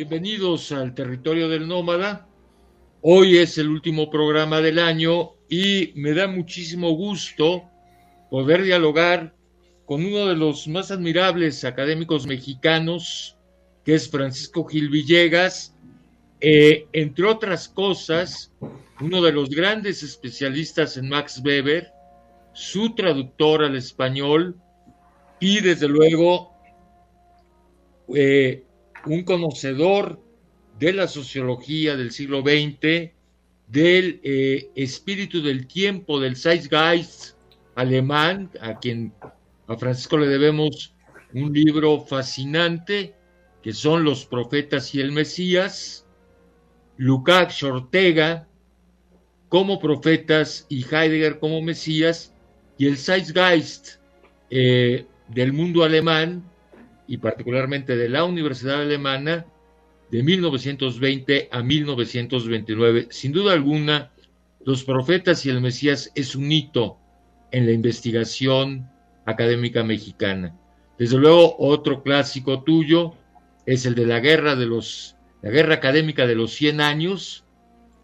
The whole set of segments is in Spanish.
Bienvenidos al territorio del nómada. Hoy es el último programa del año y me da muchísimo gusto poder dialogar con uno de los más admirables académicos mexicanos, que es Francisco Gil Villegas, eh, entre otras cosas, uno de los grandes especialistas en Max Weber, su traductor al español y desde luego eh, un conocedor de la sociología del siglo XX, del eh, espíritu del tiempo, del Zeitgeist alemán, a quien a Francisco le debemos un libro fascinante, que son Los Profetas y el Mesías, Lukács Ortega como profetas y Heidegger como Mesías, y el Zeitgeist eh, del mundo alemán, y particularmente de la Universidad Alemana, de 1920 a 1929. Sin duda alguna, Los Profetas y el Mesías es un hito en la investigación académica mexicana. Desde luego, otro clásico tuyo es el de la guerra de los, la guerra académica de los 100 años,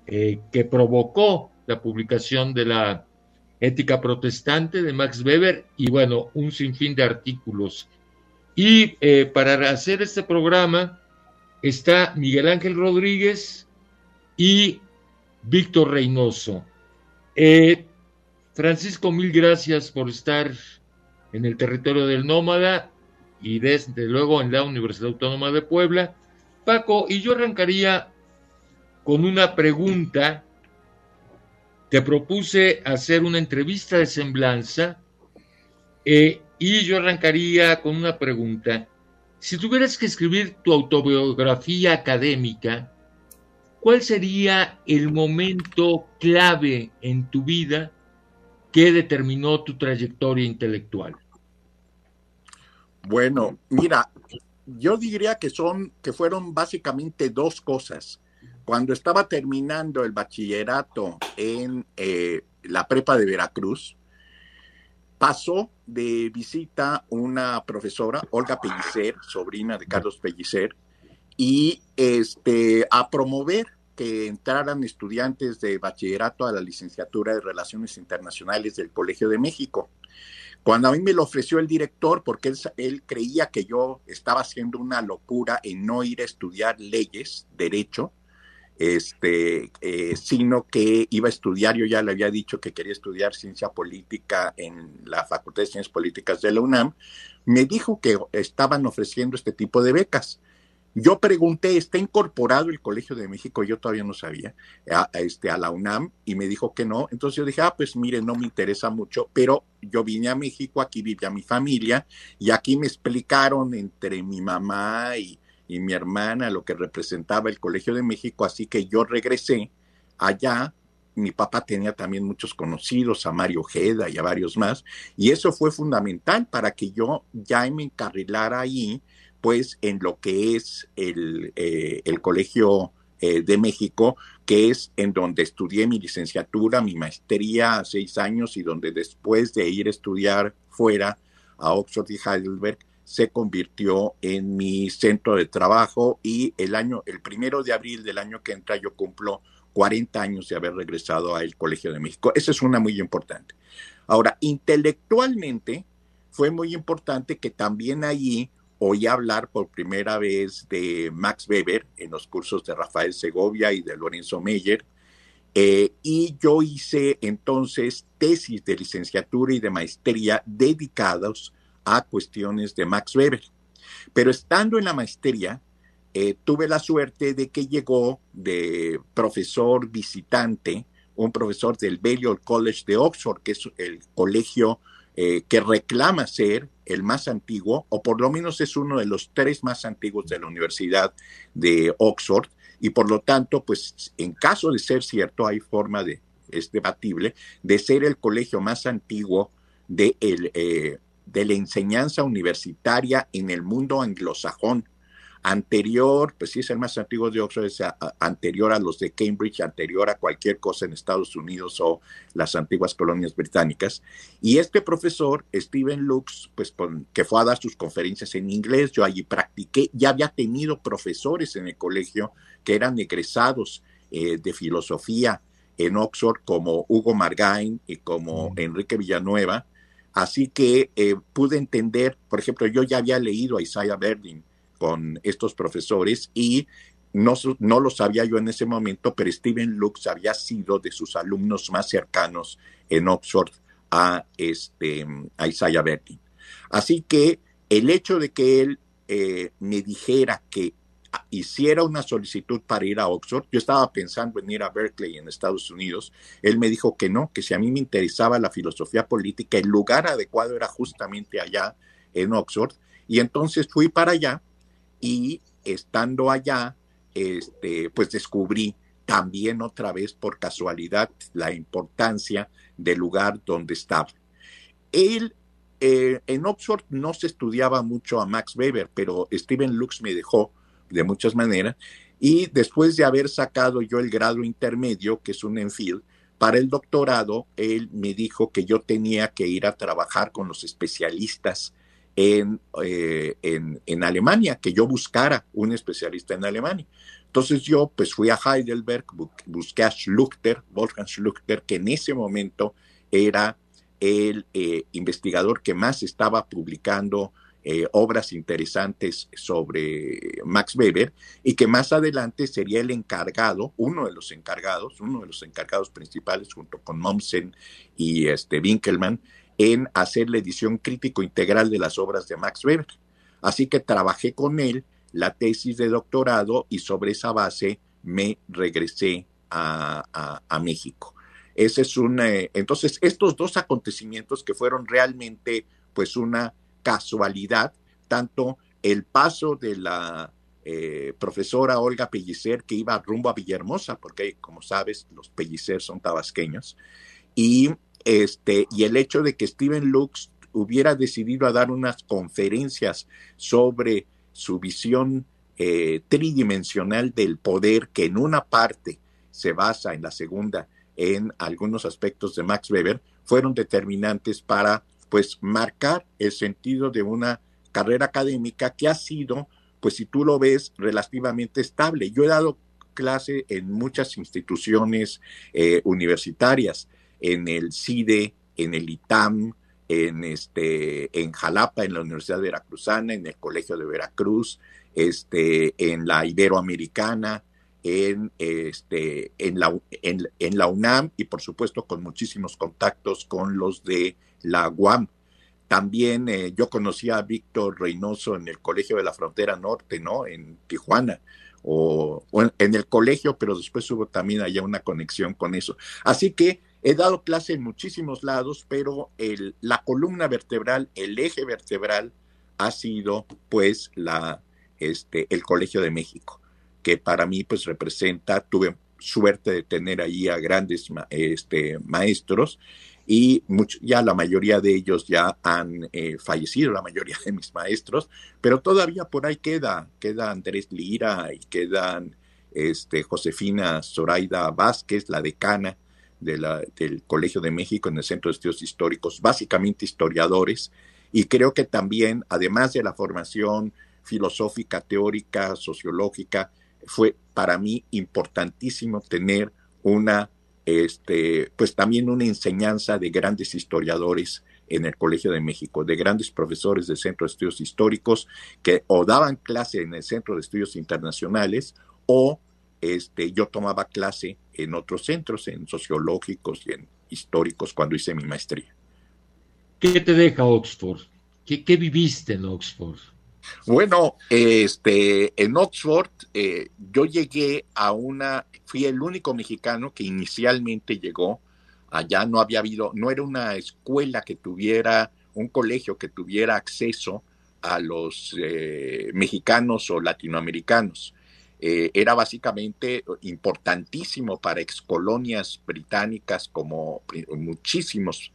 eh, que provocó la publicación de la Ética Protestante de Max Weber y bueno, un sinfín de artículos. Y eh, para hacer este programa, está Miguel Ángel Rodríguez y Víctor Reynoso. Eh, Francisco, mil gracias por estar en el territorio del Nómada y desde luego en la Universidad Autónoma de Puebla. Paco, y yo arrancaría con una pregunta. Te propuse hacer una entrevista de semblanza eh, y yo arrancaría con una pregunta. Si tuvieras que escribir tu autobiografía académica, ¿cuál sería el momento clave en tu vida que determinó tu trayectoria intelectual? Bueno, mira, yo diría que son que fueron básicamente dos cosas. Cuando estaba terminando el bachillerato en eh, la prepa de Veracruz, pasó de visita una profesora, Olga Pellicer, sobrina de Carlos Pellicer, y este, a promover que entraran estudiantes de bachillerato a la licenciatura de Relaciones Internacionales del Colegio de México. Cuando a mí me lo ofreció el director, porque él, él, creía que yo estaba haciendo una locura en no ir a estudiar leyes, derecho, este, eh, sino que iba a estudiar, yo ya le había dicho que quería estudiar ciencia política en la Facultad de Ciencias Políticas de la UNAM, me dijo que estaban ofreciendo este tipo de becas. Yo pregunté, ¿está incorporado el Colegio de México? Yo todavía no sabía, a, este, a la UNAM, y me dijo que no. Entonces yo dije, ah, pues mire, no me interesa mucho, pero yo vine a México, aquí vivía mi familia, y aquí me explicaron entre mi mamá y, y mi hermana lo que representaba el Colegio de México, así que yo regresé allá. Mi papá tenía también muchos conocidos, a Mario Ojeda y a varios más, y eso fue fundamental para que yo ya me encarrilara ahí, pues en lo que es el, eh, el Colegio eh, de México, que es en donde estudié mi licenciatura, mi maestría a seis años y donde después de ir a estudiar fuera a Oxford y Heidelberg, se convirtió en mi centro de trabajo y el año, el primero de abril del año que entra yo cumplo 40 años de haber regresado al Colegio de México. Esa es una muy importante. Ahora, intelectualmente fue muy importante que también allí oí hablar por primera vez de Max Weber en los cursos de Rafael Segovia y de Lorenzo Meyer. Eh, y yo hice entonces tesis de licenciatura y de maestría dedicados a cuestiones de Max Weber. Pero estando en la maestría, eh, tuve la suerte de que llegó de profesor visitante, un profesor del Balliol College de Oxford, que es el colegio eh, que reclama ser el más antiguo, o por lo menos es uno de los tres más antiguos de la Universidad de Oxford, y por lo tanto, pues en caso de ser cierto, hay forma de, es debatible, de ser el colegio más antiguo de el, eh, de la enseñanza universitaria en el mundo anglosajón. anterior, pues sí es el más antiguo de Oxford, es anterior a los de Cambridge, anterior a cualquier cosa en Estados Unidos o las antiguas colonias británicas. Y este profesor, Stephen Lux, pues que fue a dar sus conferencias en inglés, yo allí practiqué, ya había tenido profesores en el colegio que eran egresados eh, de filosofía en Oxford, como Hugo Margain y como Enrique Villanueva. Así que eh, pude entender, por ejemplo, yo ya había leído a Isaiah Berdin, con estos profesores y no, no lo sabía yo en ese momento, pero Steven Lux había sido de sus alumnos más cercanos en Oxford a, este, Isaiah Bertin. Así que el hecho de que él eh, me dijera que hiciera una solicitud para ir a Oxford, yo estaba pensando en ir a Berkeley en Estados Unidos, él me dijo que no, que si a mí me interesaba la filosofía política, el lugar adecuado era justamente allá en Oxford, y entonces fui para allá y estando allá, este, pues descubrí también otra vez por casualidad la importancia del lugar donde estaba. Él, eh, en Oxford no se estudiaba mucho a Max Weber, pero Steven Lux me dejó de muchas maneras. Y después de haber sacado yo el grado intermedio, que es un Enfield, para el doctorado, él me dijo que yo tenía que ir a trabajar con los especialistas eh, en, en, Alemania, que yo buscara un especialista en Alemania. Entonces yo pues fui a Heidelberg, busqué a Schluchter, Wolfgang Schluchter, que en ese momento era el eh, investigador que más estaba publicando eh, obras interesantes sobre Max Weber y que más adelante sería el encargado, uno de los encargados, uno de los encargados principales junto con Mommsen y este Winkelmann en hacer la edición crítico integral de las obras de Max Weber. Así que trabajé con él la tesis de doctorado y sobre esa base me regresé a, México. Ese es un, eh, entonces, estos dos acontecimientos que fueron realmente pues una casualidad, tanto el paso de la eh, profesora Olga Pellicer que iba rumbo a Villahermosa, porque como sabes, los Pellicer son tabasqueños, y este, y el hecho de que Steven Lux hubiera decidido a dar unas conferencias sobre su visión eh, tridimensional del poder, que en una parte se basa en la segunda en algunos aspectos de Max Weber, fueron determinantes para pues marcar el sentido de una carrera académica que ha sido, pues si tú lo ves, relativamente estable. Yo he dado clase en muchas instituciones eh, universitarias en el CIDE, en el ITAM, en, este, en Jalapa, en la Universidad Veracruzana, en el Colegio de Veracruz, este, en la Iberoamericana, en, este, en, la, en, la UNAM y por supuesto con muchísimos contactos con los de la UAM. También eh, yo conocí a Víctor Reynoso en el Colegio de la Frontera Norte, ¿no? En Tijuana. O, en el colegio, pero después hubo también allá una conexión con eso. Así que He dado clase en muchísimos lados, pero el, la columna vertebral, el eje vertebral, ha sido pues la, este, el Colegio de México, que para mí pues representa, tuve suerte de tener ahí a grandes este, maestros y ya la mayoría de ellos ya han eh, fallecido, la mayoría de mis maestros, pero todavía por ahí queda, queda Andrés Lira y quedan este, Josefina Zoraida Vázquez, la decana, del Colegio de México en el Centro de Estudios Históricos, básicamente historiadores, y creo que también, además de la formación filosófica, teórica, sociológica, fue para mí importantísimo tener una, este, pues también una enseñanza de grandes historiadores en el Colegio de México, de grandes profesores del Centro de Estudios Históricos que o daban clase en el Centro de Estudios Internacionales o este, yo tomaba clase en otros centros, en sociológicos y en históricos cuando hice mi maestría. ¿Qué te deja Oxford? ¿Qué, viviste en Oxford? Bueno, este, en Oxford eh, yo llegué a una, fui el único mexicano que inicialmente llegó. Allá no había habido, no era una escuela que tuviera, un colegio que tuviera acceso a los eh, mexicanos o latinoamericanos. Eh, era básicamente importantísimo para excolonias británicas como muchísimos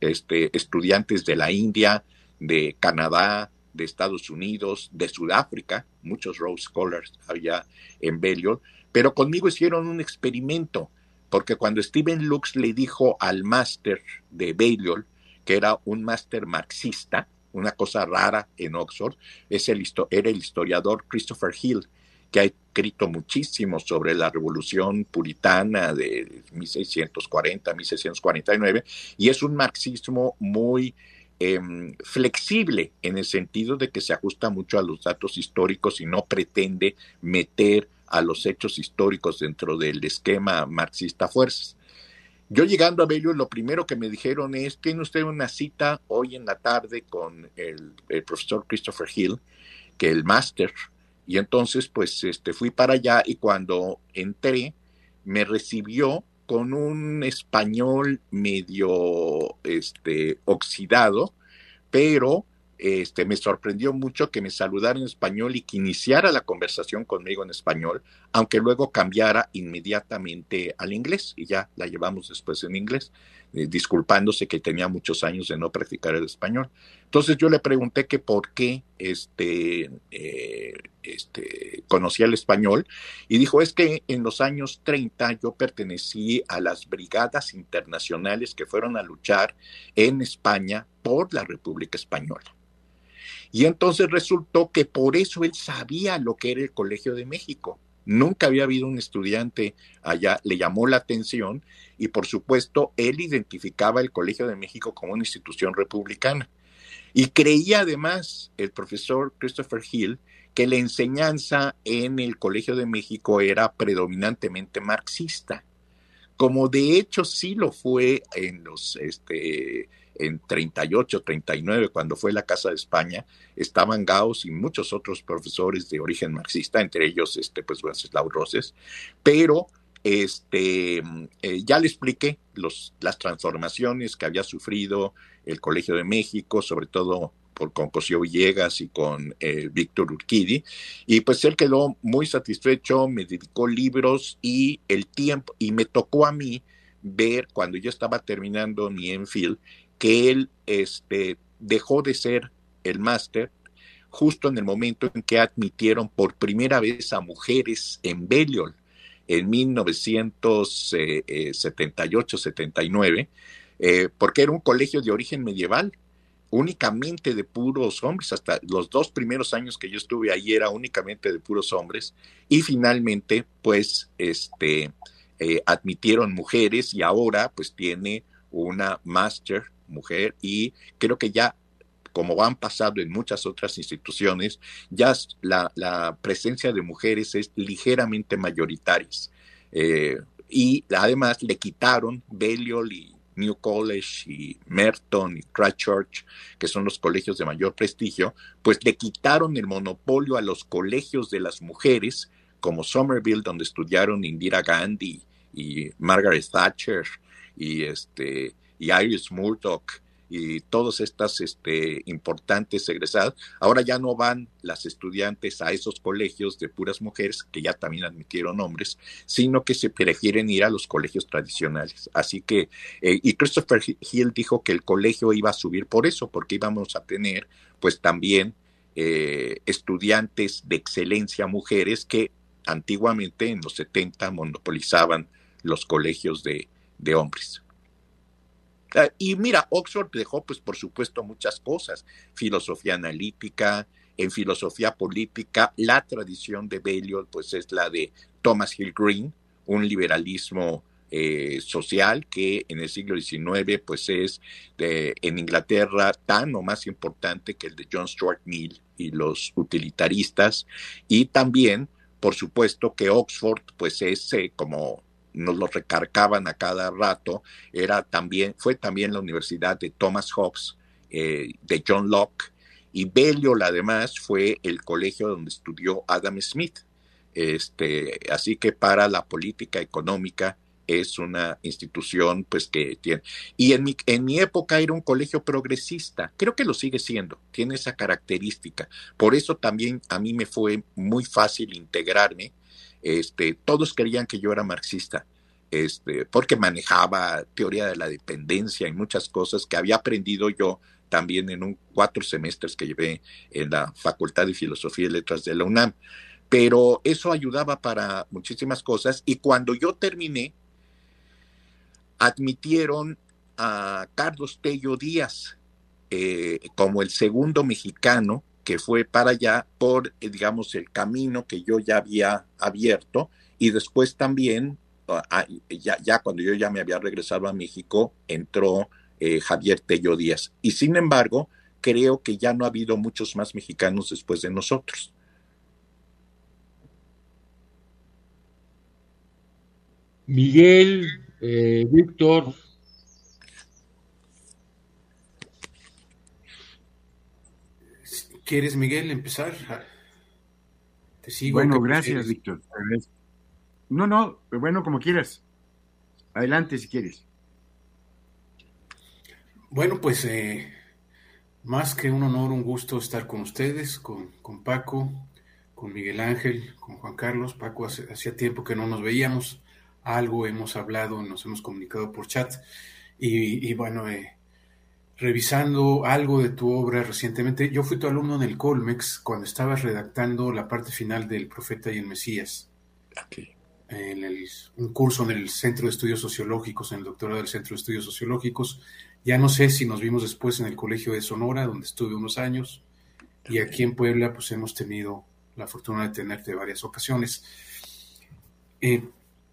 este, estudiantes de la India, de Canadá, de Estados Unidos, de Sudáfrica, muchos Rose Scholars había en Balliol, pero conmigo hicieron un experimento, porque cuando Steven Lux le dijo al máster de Balliol, que era un máster marxista, una cosa rara en Oxford, es el, era el historiador Christopher Hill, que ha escrito muchísimo sobre la revolución puritana de 1640, 1649, y es un marxismo muy em, flexible en el sentido de que se ajusta mucho a los datos históricos y no pretende meter a los hechos históricos dentro del esquema marxista fuerzas. Yo llegando a Bello, lo primero que me dijeron es, tiene usted una cita hoy en la tarde con el, profesor Christopher Hill, que el máster y entonces, pues, este, fui para allá y cuando entré, me recibió con un español medio este, oxidado, pero este, me sorprendió mucho que me saludara en español y que iniciara la conversación conmigo en español, aunque luego cambiara inmediatamente al inglés y ya la llevamos después en inglés, eh, disculpándose que tenía muchos años de no practicar el español. Entonces yo le pregunté que por qué este, eh, este, conocía el español y dijo es que en los años 30 yo pertenecí a las brigadas internacionales que fueron a luchar en España por la República Española. Y entonces resultó que por eso él sabía lo que era el Colegio de México. Nunca había habido un estudiante allá, le llamó la atención y por supuesto él identificaba el Colegio de México como una institución republicana. Y creía además el profesor Christopher Hill que la enseñanza en el Colegio de México era predominantemente marxista, como de hecho sí lo fue en los este, en 38, 39, cuando fue la Casa de España, estaban Gauss y muchos otros profesores de origen marxista, entre ellos, este, pues, Wenceslao Roses, pero este, eh, ya le expliqué los, las transformaciones que había sufrido el Colegio de México, sobre todo por, con Cosío Villegas y con eh, Víctor Urquidi, y pues él quedó muy satisfecho, me dedicó libros y el tiempo, y me tocó a mí ver cuando yo estaba terminando mi Enfield que él este, dejó de ser el máster justo en el momento en que admitieron por primera vez a mujeres en Beliol en 1978-79, eh, porque era un colegio de origen medieval, únicamente de puros hombres, hasta los dos primeros años que yo estuve ahí era únicamente de puros hombres, y finalmente, pues, este, eh, admitieron mujeres y ahora, pues, tiene una máster mujer y creo que ya como han pasado en muchas otras instituciones, ya la, presencia de mujeres es ligeramente mayoritaria. Eh, y además le quitaron Balliol y New College y Merton y Christchurch, que son los colegios de mayor prestigio, pues le quitaron el monopolio a los colegios de las mujeres, como Somerville, donde estudiaron Indira Gandhi y Margaret Thatcher y este y Iris Murdoch y todas estas este, importantes egresadas, ahora ya no van las estudiantes a esos colegios de puras mujeres, que ya también admitieron hombres, sino que se prefieren ir a los colegios tradicionales. Así que, eh, y Christopher Hill dijo que el colegio iba a subir por eso, porque íbamos a tener pues también eh, estudiantes de excelencia mujeres que antiguamente en los 70 monopolizaban los colegios de hombres. Ah, y mira, Oxford dejó, pues, por supuesto, muchas cosas, filosofía analítica, en filosofía política, la tradición de Balliol, pues, es la de Thomas Hill Green, un liberalismo eh, social que en el siglo XIX, pues, es de, en Inglaterra tan o más importante que el de John Stuart Mill y los utilitaristas, y también, por supuesto, que Oxford, pues, es eh, como nos lo recargaban a cada rato, era también, fue también la Universidad de Thomas Hobbes, eh, de John Locke, y Balliol además fue el colegio donde estudió Adam Smith. Este, así que para la política económica es una institución pues que tiene y en mi, en mi época era un colegio progresista creo que lo sigue siendo tiene esa característica por eso también a mí me fue muy fácil integrarme este, todos creían que yo era marxista, este, porque manejaba teoría de la dependencia y muchas cosas que había aprendido yo también en un cuatro semestres que llevé en la Facultad de Filosofía y Letras de la UNAM. Pero eso ayudaba para muchísimas cosas y cuando yo terminé, admitieron a Carlos Tello Díaz eh, como el segundo mexicano que fue para allá por, eh, digamos, el camino que yo ya había abierto y después también, ah, ya, ya cuando yo ya me había regresado a México, entró eh, Javier Tello Díaz. Y sin embargo, creo que ya no ha habido muchos más mexicanos después de nosotros. Miguel, eh, Víctor. ¿Quieres, Miguel, empezar? Te sigo. Bueno, gracias, Víctor. No, no, bueno, como quieras. Adelante si quieres. Bueno, pues eh, más que un honor, un gusto estar con ustedes, con, con Paco, con Miguel Ángel, con Juan Carlos. Paco, hacía tiempo que no nos veíamos, algo hemos hablado, nos hemos comunicado por chat. Y, bueno, eh, revisando algo de tu obra recientemente, yo fui tu alumno en el Colmex cuando estabas redactando la parte final del Profeta y el Mesías. En un curso en el Centro de Estudios Sociológicos, en el doctorado del Centro de Estudios Sociológicos ya no sé si nos vimos después en el Colegio de Sonora, donde estuve unos años, y aquí en Puebla pues hemos tenido la fortuna de tenerte varias ocasiones. Eh,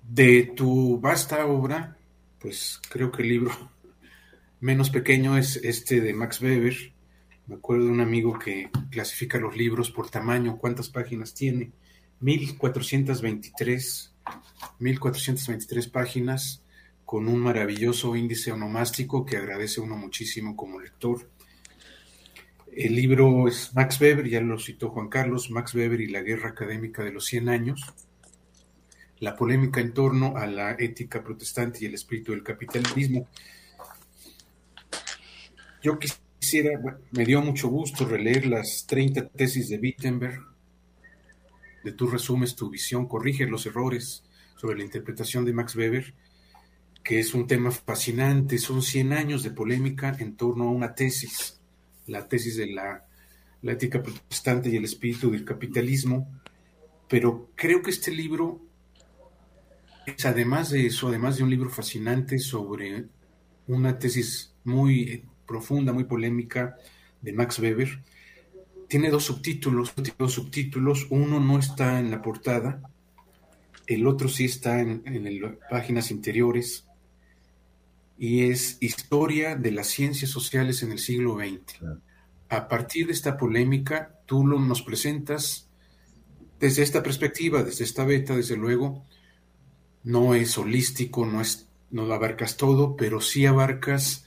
de tu vasta obra, pues creo que el libro menos pequeño es este de Max Weber. Me acuerdo de un amigo que clasifica los libros por tamaño, cuántas páginas tiene. 1423, 1423 páginas con un maravilloso índice onomástico que agradece uno muchísimo como lector. El libro es Max Weber, ya lo citó Juan Carlos, Max Weber y la guerra académica de los 100 años, la polémica en torno a la ética protestante y el espíritu del capitalismo. Yo quisiera, me dio mucho gusto releer las 30 tesis de Wittenberg, de tú resumes tu visión, corriges los errores sobre la interpretación de Max Weber que es un tema fascinante. Son 100 años de polémica en torno a una tesis, la tesis de la, ética protestante y el espíritu del capitalismo. Pero creo que este libro es además de eso, además de un libro fascinante sobre una tesis muy profunda, muy polémica de Max Weber, tiene dos subtítulos, dos subtítulos, uno no está en la portada, el otro sí está en, en las páginas interiores, y es Historia de las Ciencias Sociales en el siglo XX. A partir de esta polémica, tú lo, nos presentas desde esta perspectiva, desde esta beta, desde luego, no es holístico, no, es, no lo abarcas todo, pero sí abarcas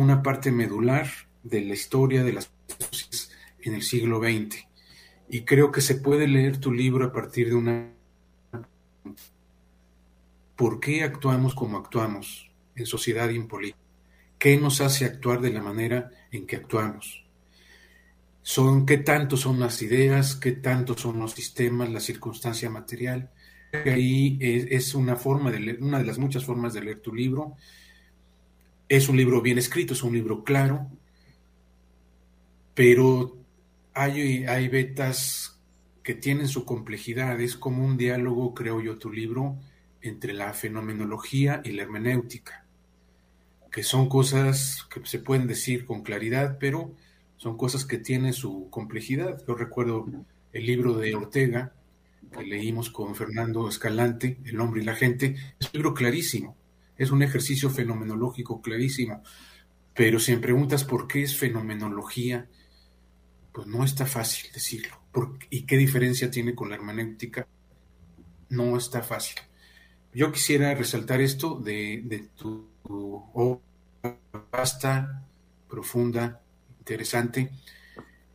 una parte medular de la historia de las ciencias en el siglo XX. Y creo que se puede leer tu libro a partir de una... ¿Por qué actuamos como actuamos? en sociedad y en política. ¿Qué nos hace actuar de la manera en que actuamos? Son, ¿Qué tanto son las ideas? ¿Qué tanto son los sistemas, la circunstancia material? Ahí es, una forma de una de las muchas formas de leer tu libro. Es un libro bien escrito, es un libro claro, pero hay, hay vetas que tienen su complejidad. Es como un diálogo, creo yo, tu libro, entre la fenomenología y la hermenéutica que son cosas que se pueden decir con claridad, pero son cosas que tienen su complejidad. Yo recuerdo el libro de Ortega, que leímos con Fernando Escalante, El hombre y la gente, es un libro clarísimo, es un ejercicio fenomenológico clarísimo, pero si me preguntas por qué es fenomenología, pues no está fácil decirlo. ¿Y qué diferencia tiene con la hermenéutica? No está fácil. Yo quisiera resaltar esto de, de tu obra vasta, profunda, interesante,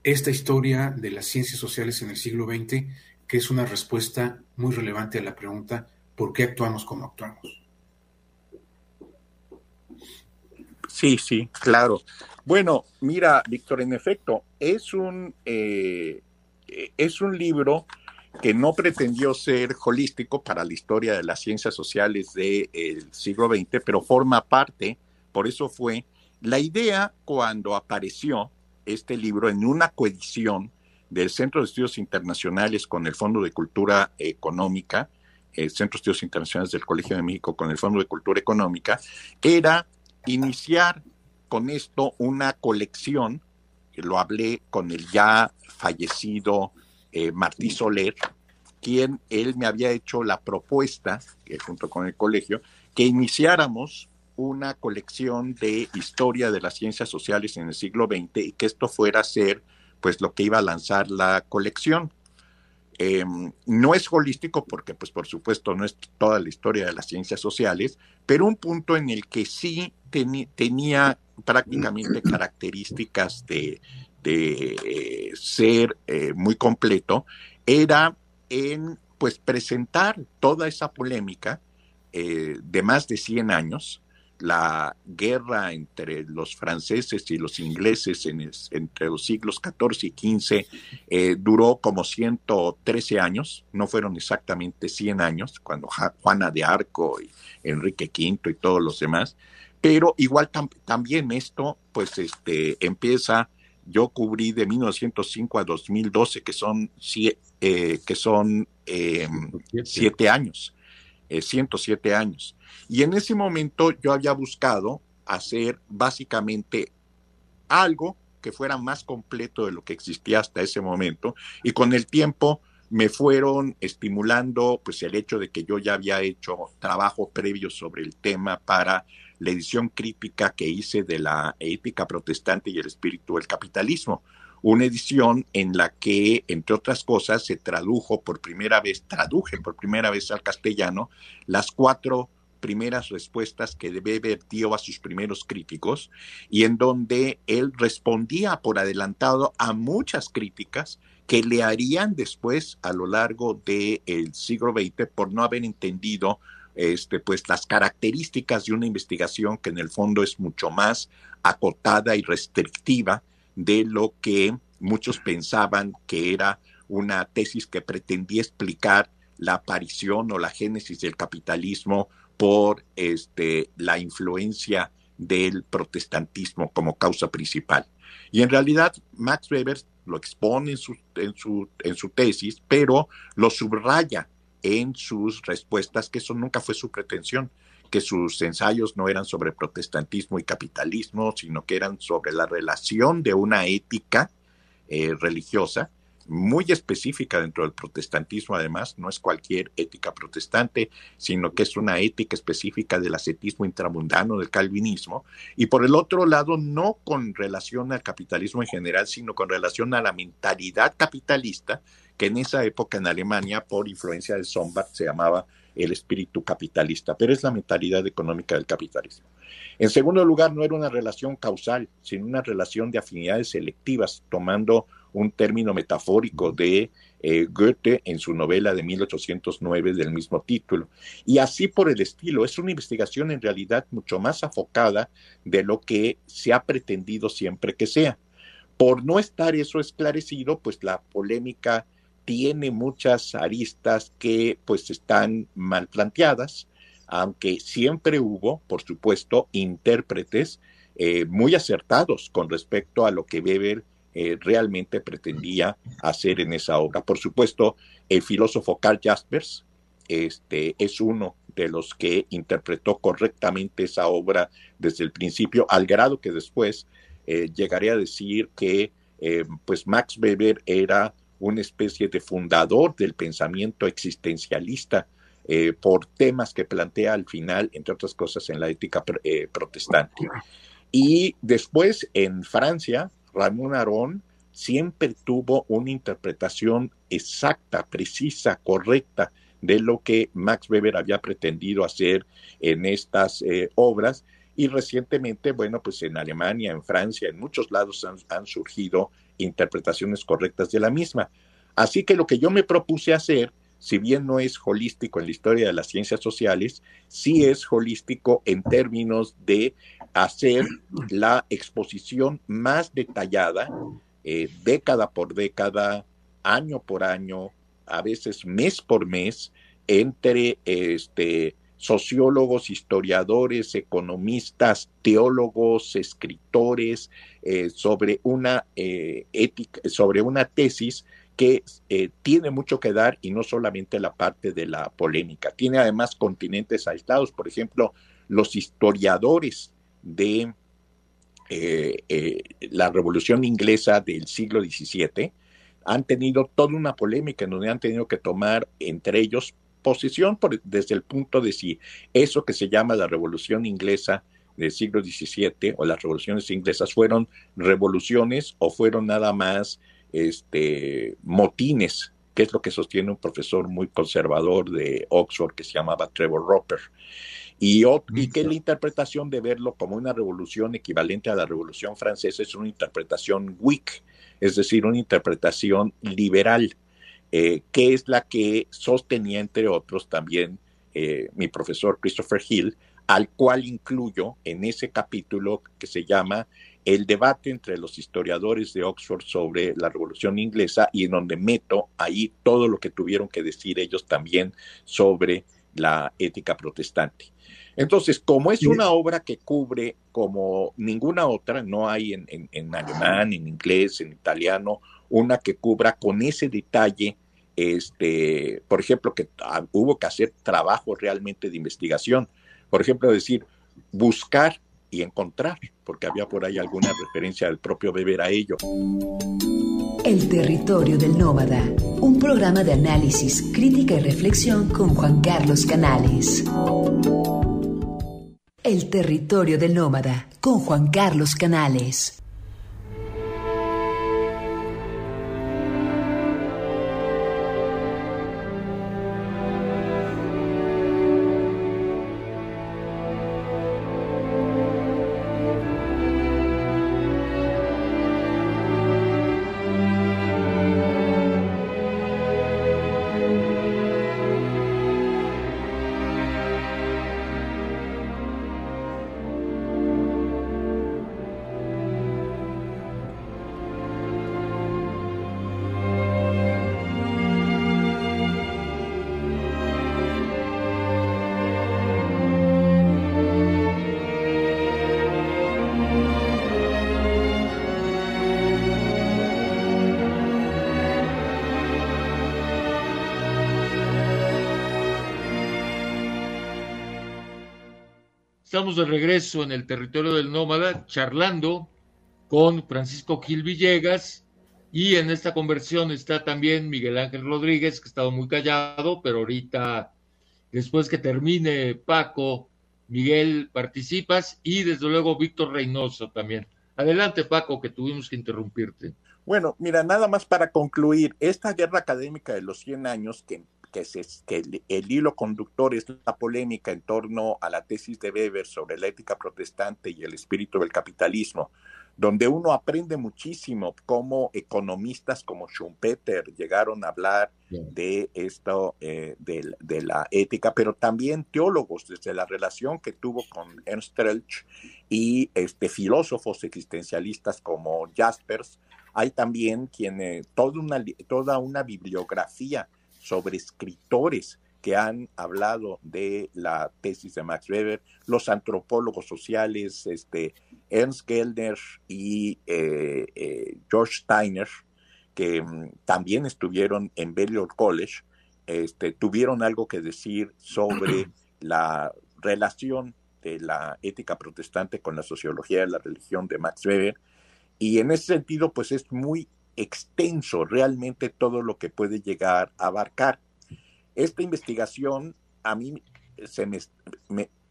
esta historia de las ciencias sociales en el siglo XX, que es una respuesta muy relevante a la pregunta, ¿por qué actuamos como actuamos? Sí, sí, claro. Bueno, mira, Víctor, en efecto, es un, eh, es un libro que no pretendió ser holístico para la historia de las ciencias sociales del siglo XX, pero forma parte, por eso fue La idea cuando apareció este libro en una coedición del Centro de Estudios Internacionales con el Fondo de Cultura Económica, el Centro de Estudios Internacionales del Colegio de México con el Fondo de Cultura Económica, era iniciar con esto una colección, lo hablé con el ya fallecido eh, Martí Soler, quien él me había hecho la propuesta, que junto con el colegio, que iniciáramos una colección de historia de las ciencias sociales en el siglo XX y que esto fuera a ser pues lo que iba a lanzar la colección. Em, no es holístico porque, pues, por supuesto, no es toda la historia de las ciencias sociales, pero un punto en el que sí tenía prácticamente características de, eh, ser eh, muy completo era en, pues, presentar toda esa polémica eh, de más de 100 años la guerra entre los franceses y los ingleses entre los siglos XIV y XV eh, duró como 113 años, no fueron exactamente 100 años, cuando Juana de Arco y Enrique V y todos los demás, pero igual también esto pues este, empieza, yo cubrí de 1905 a 2012, que son, eh, que son eh, siete. años, 107 años. Y en ese momento yo había buscado hacer básicamente algo que fuera más completo de lo que existía hasta ese momento. Y con el tiempo me fueron estimulando pues el hecho de que yo ya había hecho trabajo previo sobre el tema para la edición crítica que hice de la ética protestante y el espíritu del capitalismo, una edición en la que, entre otras cosas, se tradujo por primera vez, traduje por primera vez al castellano las cuatro primeras respuestas que Weber dio a sus primeros críticos y en donde él respondía por adelantado a muchas críticas que le harían después a lo largo del siglo XX por no haber entendido este, pues, las características de una investigación que en el fondo es mucho más acotada y restrictiva de lo que muchos pensaban que era una tesis que pretendía explicar la aparición o la génesis del capitalismo por este, la influencia del protestantismo como causa principal. Y en realidad Max Weber lo expone en su, en su, en su tesis, pero lo subraya en sus respuestas, que eso nunca fue su pretensión, que sus ensayos no eran sobre protestantismo y capitalismo, sino que eran sobre la relación de una ética eh, religiosa muy específica dentro del protestantismo, además, no es cualquier ética protestante, sino que es una ética específica del ascetismo intramundano, del calvinismo, y por el otro lado, no con relación al capitalismo en general, sino con relación a la mentalidad capitalista, que en esa época en Alemania, por influencia de Sombart, se llamaba el espíritu capitalista, pero es la mentalidad económica del capitalismo. En segundo lugar, no era una relación causal, sino una relación de afinidades selectivas, tomando un término metafórico de eh, Goethe en su novela de 1809 del mismo título. Y así por el estilo, es una investigación en realidad mucho más afocada de lo que se ha pretendido siempre que sea. Por no estar eso esclarecido, pues la polémica tiene muchas aristas que pues están mal planteadas, aunque siempre hubo, por supuesto, intérpretes eh, muy acertados con respecto a lo que Weber eh, realmente pretendía hacer en esa obra. Por supuesto, el filósofo Karl Jaspers este, es uno de los que interpretó correctamente esa obra desde el principio, al grado que después eh, llegaré a decir que eh, pues Max Weber era una especie de fundador del pensamiento existencialista por temas que plantea al final, entre otras cosas, en la ética protestante. Y después en Francia, Ramón Arón siempre tuvo una interpretación exacta, precisa, correcta de lo que Max Weber había pretendido hacer en estas eh, obras. Y recientemente, bueno, pues en Alemania, en Francia, en muchos lados han, surgido interpretaciones correctas de la misma. Así que lo que yo me propuse hacer, si bien no es holístico en la historia de las ciencias sociales, sí es holístico en términos de hacer la exposición más detallada, eh, década por década, año por año, a veces mes por mes, entre este, sociólogos, historiadores, economistas, teólogos, escritores, eh, sobre una eh, ética, sobre una tesis que eh, tiene mucho que dar y no solamente la parte de la polémica. Tiene además continentes aislados, por ejemplo, los historiadores de la Revolución Inglesa del siglo XVII han tenido toda una polémica en donde han tenido que tomar entre ellos posición desde el punto de si eso que se llama la revolución inglesa del siglo XVII o las revoluciones inglesas fueron revoluciones o fueron nada más este, motines, que es lo que sostiene un profesor muy conservador de Oxford que se llamaba Trevor Roper. Y, y que la interpretación de verlo como una revolución equivalente a la revolución francesa es una interpretación weak, es decir, una interpretación liberal eh, que es la que sostenía, entre otros, también eh, mi profesor Christopher Hill, al cual incluyo en ese capítulo que se llama El debate entre los historiadores de Oxford sobre la Revolución Inglesa y en donde meto ahí todo lo que tuvieron que decir ellos también sobre la ética protestante. Entonces, como es una obra que cubre como ninguna otra, no hay en, en alemán, en inglés, en italiano, una que cubra con ese detalle este, por ejemplo, que ah, hubo que hacer trabajo realmente de investigación. Por ejemplo, decir, buscar y encontrar, porque había por ahí alguna referencia del propio Beber a ello. El territorio del nómada, un programa de análisis, crítica y reflexión con Juan Carlos Canales. El territorio del nómada, con Juan Carlos Canales. Estamos de regreso en el territorio del nómada, charlando con Francisco Gil Villegas y en esta conversión está también Miguel Ángel Rodríguez, que ha estado muy callado, pero ahorita, después que termine Paco, Miguel participas y desde luego Víctor Reynoso también. Adelante Paco, que tuvimos que interrumpirte. Bueno, mira, nada más para concluir, esta guerra académica de los 100 años que que, el, hilo conductor es la polémica en torno a la tesis de Weber sobre la ética protestante y el espíritu del capitalismo, donde uno aprende muchísimo cómo economistas como Schumpeter llegaron a hablar de esto, eh, de, la ética, pero también teólogos, desde la relación que tuvo con Ernst Strelch y este, filósofos existencialistas como Jaspers, hay también quien, toda, una, toda una bibliografía sobre escritores que han hablado de la tesis de Max Weber, los antropólogos sociales, este, Ernst Gelder y eh, eh, George Steiner, que mm, también estuvieron en Balliol College, este, tuvieron algo que decir sobre la relación de la ética protestante con la sociología de la religión de Max Weber. Y en ese sentido, pues es muy extenso realmente todo lo que puede llegar a abarcar. Esta investigación a mí se me,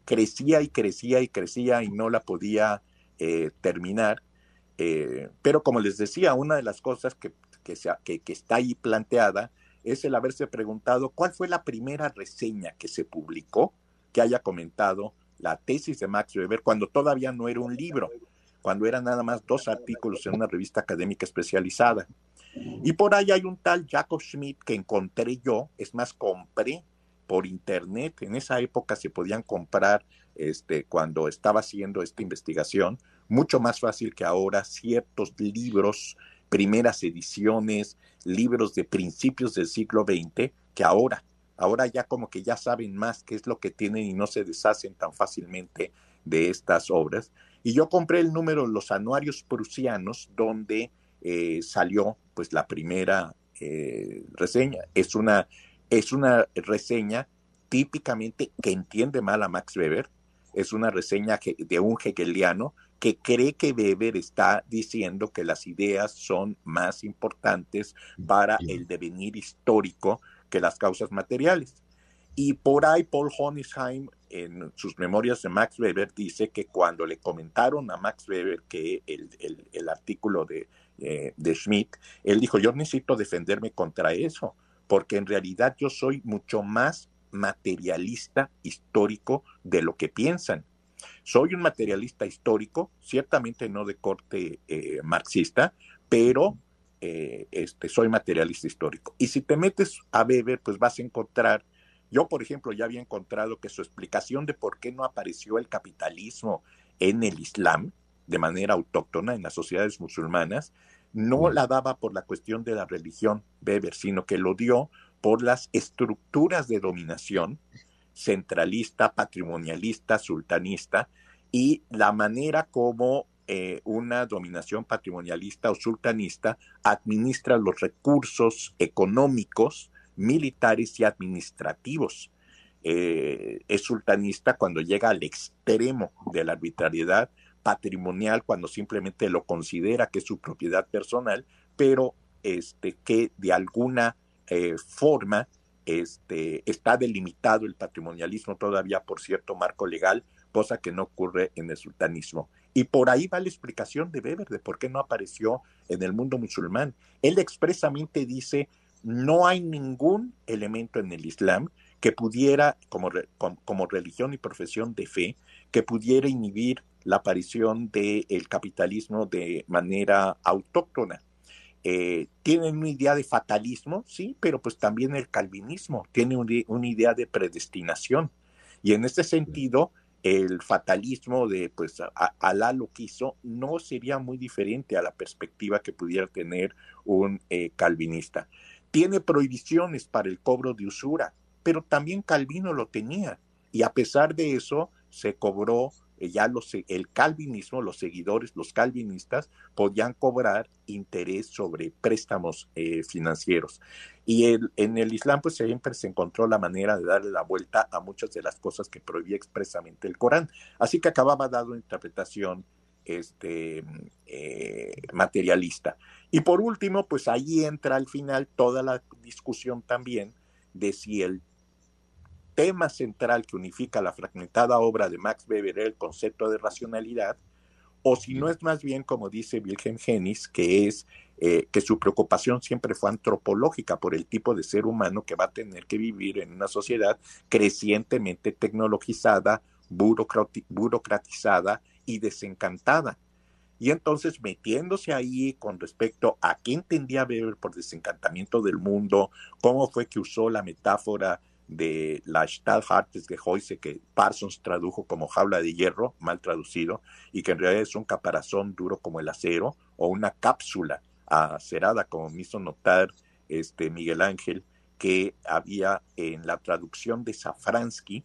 crecía y crecía y crecía y no la podía eh, terminar. Eh, pero como les decía, una de las cosas que, que, que está ahí planteada es el haberse preguntado cuál fue la primera reseña que se publicó que haya comentado la tesis de Max Weber cuando todavía no era un libro cuando eran nada más dos artículos en una revista académica especializada. Y por ahí hay un tal Jacob Schmidt que encontré yo, es más, compré por internet. En esa época se podían comprar, este, cuando estaba haciendo esta investigación, mucho más fácil que ahora, ciertos libros, primeras ediciones, libros de principios del siglo XX, que ahora Ahora ya como que ya saben más qué es lo que tienen y no se deshacen tan fácilmente de estas obras. Y yo compré el número de los anuarios prusianos donde eh, salió pues la primera eh, reseña. Es una, es una reseña típicamente que entiende mal a Max Weber, es una reseña de un hegeliano que cree que Weber está diciendo que las ideas son más importantes para el devenir histórico que las causas materiales. Y por ahí Paul Honisheim, en sus memorias de Max Weber, dice que cuando le comentaron a Max Weber que el, el, artículo de, eh, de Schmidt, él dijo, yo necesito defenderme contra eso, porque en realidad yo soy mucho más materialista histórico de lo que piensan. Soy un materialista histórico, ciertamente no de corte eh, marxista, pero eh, este, soy materialista histórico. Y si te metes a Weber, pues vas a encontrar, yo por ejemplo ya había encontrado que su explicación de por qué no apareció el capitalismo en el Islam de manera autóctona en las sociedades musulmanas, no la daba por la cuestión de la religión Weber, sino que lo dio por las estructuras de dominación centralista, patrimonialista, sultanista y la manera como eh, una dominación patrimonialista o sultanista administra los recursos económicos, militares y administrativos. Eh, es sultanista cuando llega al extremo de la arbitrariedad patrimonial, cuando simplemente lo considera que es su propiedad personal, pero este, que de alguna eh, forma este, está delimitado el patrimonialismo todavía por cierto marco legal, cosa que no ocurre en el sultanismo. Y por ahí va la explicación de Weber de por qué no apareció en el mundo musulmán. Él expresamente dice, no hay ningún elemento en el Islam que pudiera, como, como, religión y profesión de fe, que pudiera inhibir la aparición del capitalismo de manera autóctona. Eh, tienen una idea de fatalismo, sí, pero pues también el calvinismo tiene una idea de predestinación. Y en este sentido, el fatalismo de pues Alá lo quiso no sería muy diferente a la perspectiva que pudiera tener un eh, calvinista. Tiene prohibiciones para el cobro de usura, pero también Calvino lo tenía. Y a pesar de eso, se cobró eh, ya los, el calvinismo, los seguidores, los calvinistas, podían cobrar interés sobre préstamos eh, financieros. Y en el Islam, pues siempre se encontró la manera de darle la vuelta a muchas de las cosas que prohibía expresamente el Corán. Así que acababa dando interpretación este, eh, materialista. Y por último, pues ahí entra al final toda la discusión también de si el tema central que unifica la fragmentada obra de Max Weber el concepto de racionalidad, o si no es más bien, como dice Wilhelm Hennis, que es eh, que su preocupación siempre fue antropológica por el tipo de ser humano que va a tener que vivir en una sociedad crecientemente tecnologizada, burocratizada y desencantada. Y entonces metiéndose ahí con respecto a qué entendía Weber por desencantamiento del mundo, cómo fue que usó la metáfora de la Stahlhartes de Heuse que Parsons tradujo como jaula de hierro, mal traducido, y que en realidad es un caparazón duro como el acero o una cápsula acerada, como me hizo notar este Miguel Ángel, que había en la traducción de Safransky,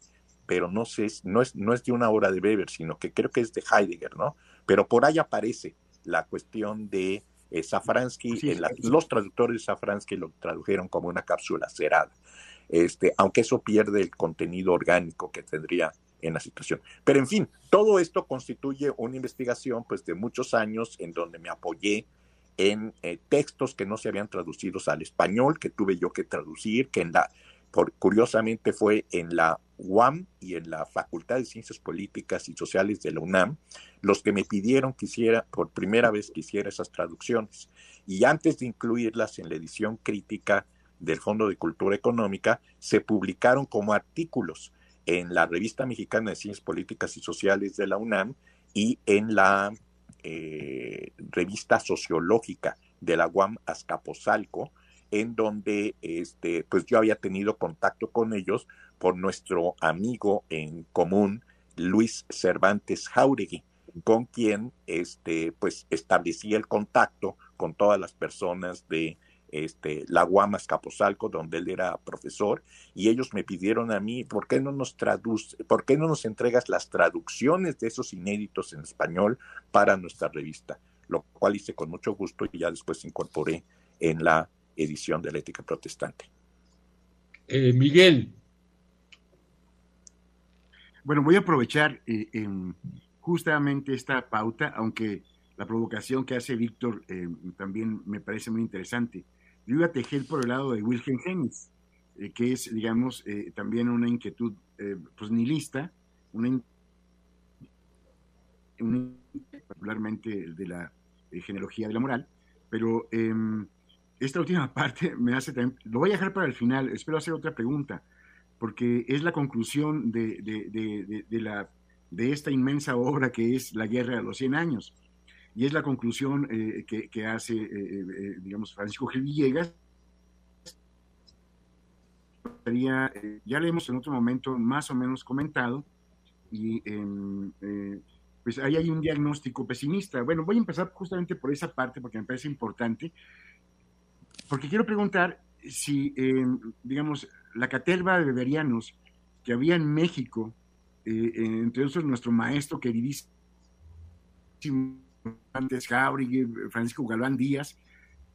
pero no sé, no es, no es de una obra de Weber, sino que creo que es de Heidegger, ¿no? Pero por ahí aparece la cuestión de eh, Safransky, los traductores de Safransky lo tradujeron como una cápsula cerada este, aunque eso pierde el contenido orgánico que tendría en la situación. Pero en fin, todo esto constituye una investigación pues de muchos años en donde me apoyé en eh, textos que no se habían traducido al español, que tuve yo que traducir, que en la, curiosamente fue en la UAM y en la Facultad de Ciencias Políticas y Sociales de la UNAM, los que me pidieron que hiciera, por primera vez que hiciera esas traducciones. Y antes de incluirlas en la edición crítica del Fondo de Cultura Económica se publicaron como artículos en la Revista Mexicana de Ciencias Políticas y Sociales de la UNAM y en la eh, Revista Sociológica de la UAM Azcapotzalco, en donde este, pues yo había tenido contacto con ellos por nuestro amigo en común, Luis Cervantes Jauregui, con quien este, pues establecí el contacto con todas las personas de este, la Guamas Capozalco, donde él era profesor, y ellos me pidieron a mí, ¿por qué no nos traduce, por qué no nos entregas las traducciones de esos inéditos en español para nuestra revista? Lo cual hice con mucho gusto y ya después incorporé en la edición de la ética protestante. Eh, Miguel. Bueno, voy a aprovechar eh, justamente esta pauta, aunque la provocación que hace Víctor eh, también me parece muy interesante. Yo iba a tejer por el lado de Wilhelm Hennis, eh, que es, digamos, eh, también una inquietud eh, pues nihilista, una, particularmente de la genealogía de la moral, pero em, esta última parte me hace también, lo voy a dejar para el final, espero hacer otra pregunta, porque es la conclusión de, de, de, la, de esta inmensa obra que es La Guerra de los 100 Años y es la conclusión eh, que, hace, eh, eh, digamos, Francisco Gil Villegas. ya le hemos en otro momento más o menos comentado, y em, pues ahí hay un diagnóstico pesimista. Bueno, voy a empezar justamente por esa parte porque me parece importante, porque quiero preguntar si, em, digamos, la caterva de beberianos que había en México, entre otros nuestro maestro queridísimo Jauregui, Francisco Galván Díaz,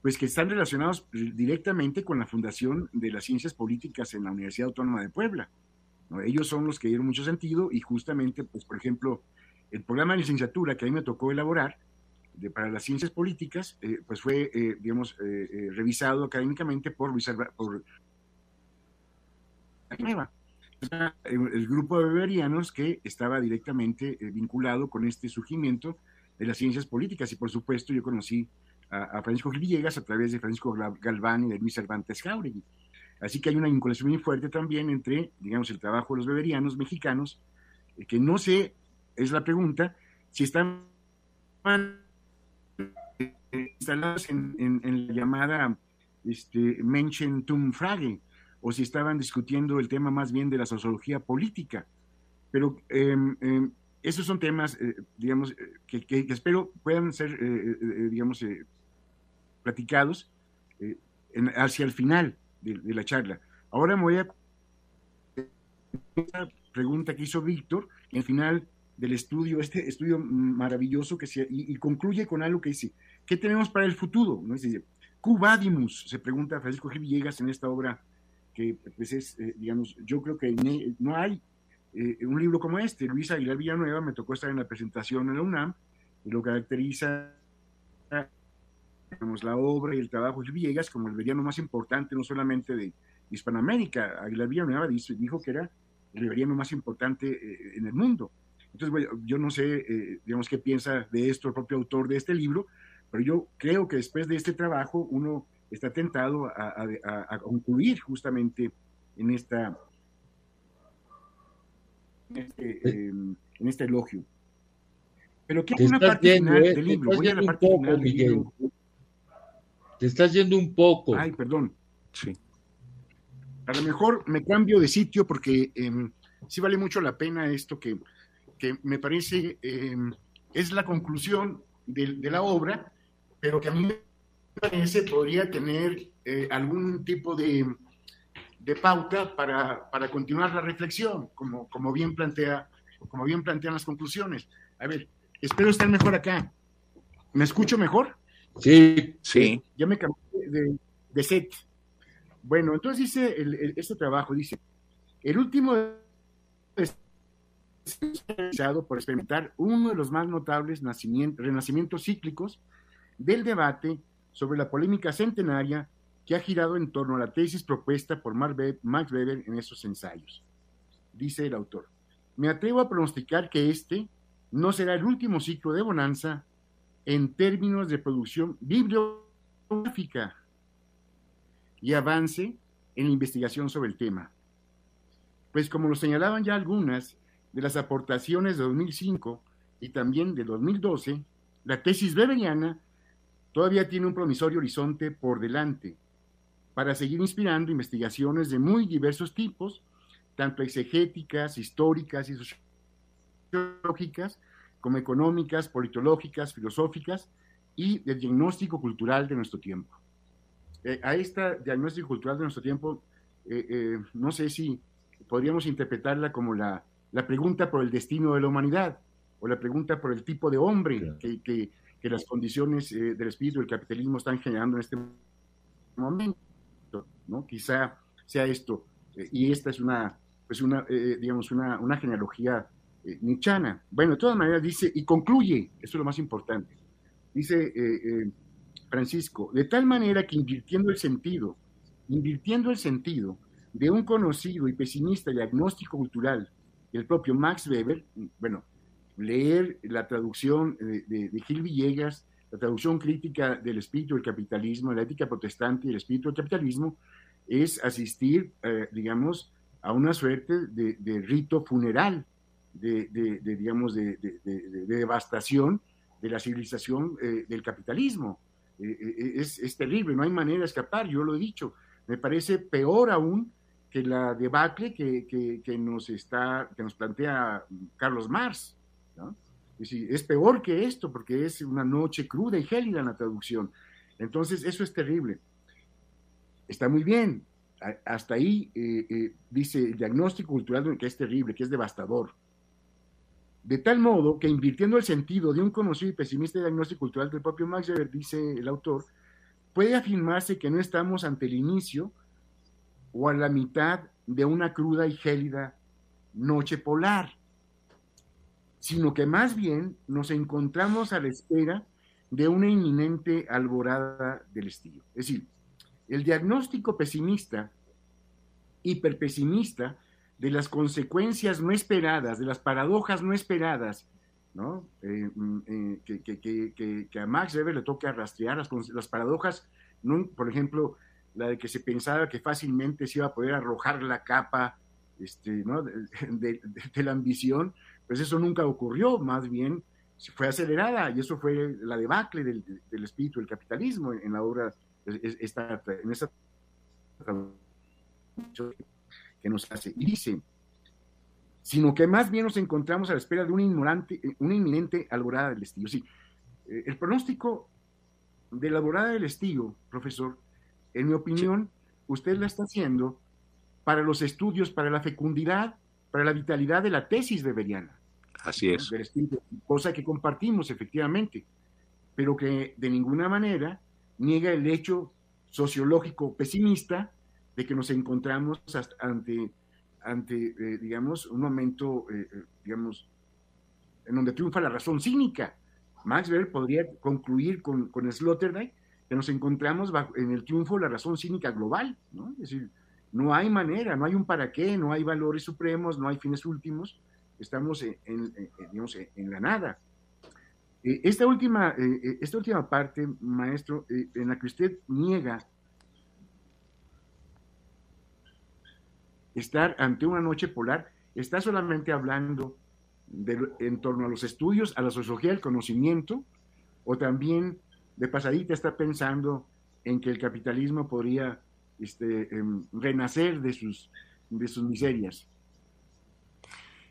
pues que están relacionados directamente con la fundación de las ciencias políticas en la Universidad Autónoma de Puebla. Ellos son los que dieron mucho sentido y justamente, pues por ejemplo, el programa de licenciatura que a mí me tocó elaborar de, para las ciencias políticas, eh, pues fue, eh, digamos, eh, revisado académicamente por Luis por el, grupo de beberianos que estaba directamente vinculado con este surgimiento de las ciencias políticas. Y por supuesto, yo conocí a, Francisco Gil Villegas a través de Francisco Galván y de Luis Cervantes Jauregui. Así que hay una vinculación muy fuerte también entre, digamos, el trabajo de los beberianos mexicanos, que no sé, es la pregunta, si están instalados en, la llamada este, tum Frage, o si estaban discutiendo el tema más bien de la sociología política. Pero em, em, esos son temas, eh, digamos, eh, que, espero puedan ser, eh, digamos, platicados hacia el final de, la charla. Ahora me voy a pregunta que hizo Víctor, en el final del estudio, este estudio maravilloso que se, y, concluye con algo que dice, ¿qué tenemos para el futuro? ¿No? Dice, Cubadimus, se pregunta Francisco Gil Villegas en esta obra que pues es, digamos, yo creo que no hay eh, un libro como este. Luis Aguilar Villanueva me tocó estar en la presentación en la UNAM y lo caracteriza digamos, la obra y el trabajo de Villegas como el veriano más importante no solamente de Hispanoamérica. Aguilar Villanueva dijo que era el veriano más importante eh, en el mundo. Entonces, yo no sé, eh, digamos, qué piensa de esto el propio autor de este libro, pero yo creo que después de este trabajo uno está tentado a concluir justamente en esta este, em, en este elogio. Pero ¿qué es una parte final del libro? Voy a la parte poco, final Miguel. Te estás yendo un poco. Ay, perdón. Sí. A lo mejor me cambio de sitio porque eh, sí vale mucho la pena esto que, que me parece em, es la conclusión de, de, la obra, pero que a mí me parece podría tener eh, algún tipo de de pauta para, para, continuar la reflexión, como, como, bien plantea, como bien plantean las conclusiones. A ver, espero estar mejor acá. ¿Me escucho mejor? Sí, sí. Ya me cambié de, de set. Bueno, entonces dice el, este trabajo, dice, el último realizado por experimentar uno de los más notables renacimientos cíclicos del debate sobre la polémica centenaria que ha girado en torno a la tesis propuesta por Max Weber en esos ensayos. Dice el autor, me atrevo a pronosticar que este no será el último ciclo de Bonanza en términos de producción bibliográfica y avance en la investigación sobre el tema. Pues como lo señalaban ya algunas de las aportaciones de 2005 y también de 2012, la tesis weberiana todavía tiene un promisorio horizonte por delante para seguir inspirando investigaciones de muy diversos tipos, tanto exegéticas, históricas y sociológicas, como económicas, politológicas, filosóficas y del diagnóstico cultural de nuestro tiempo. eh, a esta diagnóstico cultural de nuestro tiempo, eh, no sé si podríamos interpretarla como la, la, pregunta por el destino de la humanidad o la pregunta por el tipo de hombre que, que, que, las condiciones del espíritu del capitalismo están generando en este momento, ¿no? Quizá sea esto, y esta es una, pues una, digamos, una, una genealogía eh, nichana. Bueno, de todas maneras dice, y concluye, eso es lo más importante, dice eh, eh, Francisco, de tal manera que invirtiendo el sentido, invirtiendo el sentido de un conocido y pesimista diagnóstico cultural, el propio Max Weber, bueno, leer la traducción de, Gil Villegas, la traducción crítica del espíritu del capitalismo, la ética protestante y el espíritu del capitalismo, es asistir, digamos, a una suerte de rito funeral de, digamos, de, devastación de la civilización eh, del capitalismo. Eh, eh, es, terrible, no hay manera de escapar, yo lo he dicho. Me parece peor aún que la debacle que, que, nos, está, que nos plantea Carlos Marx. Es, es peor que esto porque es una noche cruda y gélida en la traducción. Entonces, eso es terrible. Está muy bien. Hasta ahí dice el diagnóstico cultural que es terrible, que es devastador de tal modo que invirtiendo el sentido de un conocido y pesimista diagnóstico cultural del propio Max Weber, dice el autor, puede afirmarse que no estamos ante el inicio o a la mitad de una cruda y gélida noche polar, sino que más bien nos encontramos a la espera de una inminente alborada del estilo. Es decir, el diagnóstico pesimista, hiperpesimista, de las consecuencias no esperadas, de las paradojas no esperadas, ¿no? Eh, mm, eh, que, a Max Weber le toca rastrear las, las paradojas, ¿no? por ejemplo, la de que se pensaba que fácilmente se iba a poder arrojar la capa este, ¿no? de, la ambición, pues eso nunca ocurrió, más bien fue acelerada y eso fue la debacle del, del espíritu del capitalismo en la obra, esta, en esta que nos hace. Y dice, sino que más bien nos encontramos a la espera de una, ignorante, una inminente alborada del estío. Sí, eh, el pronóstico de la alborada del estío, profesor, en mi opinión, usted la está haciendo para los estudios, para la fecundidad, para la vitalidad de la tesis beberiana. Así es. cosa que compartimos efectivamente, pero que de ninguna manera niega el hecho sociológico pesimista de que nos encontramos ante, ante eh, digamos, un momento, eh, eh, digamos, en donde triunfa la razón cínica. Max Weber podría concluir con, con Sloterdijk que nos encontramos en el triunfo de la razón cínica global, ¿no? Es decir, no hay manera, no hay un para qué, no hay valores supremos, no hay fines últimos, estamos en, digamos, en la nada. esta, última, esta última parte, maestro, en la que usted niega estar ante una noche polar, está solamente hablando en torno a los estudios, a la sociología del conocimiento, o también de pasadita está pensando en que el capitalismo podría este, em, renacer de sus, de sus miserias.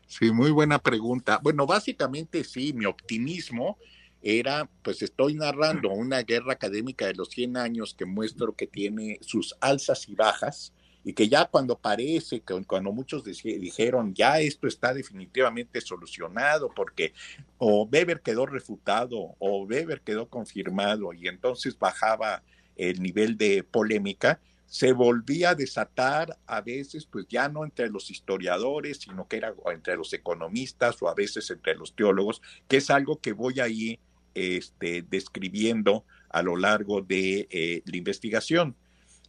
Sí, muy buena pregunta. Bueno, básicamente sí, mi optimismo era, pues estoy narrando una guerra académica de los 100 años que muestro que tiene sus alzas y bajas, y que ya cuando parece, que cuando muchos dijeron ya esto está definitivamente solucionado porque o Weber quedó refutado o Weber quedó confirmado y entonces bajaba el nivel de polémica, se volvía a desatar a veces, pues ya no entre los historiadores, sino que era entre los economistas o a veces entre los teólogos, que es algo que voy ahí este, describiendo a lo largo de eh, la investigación.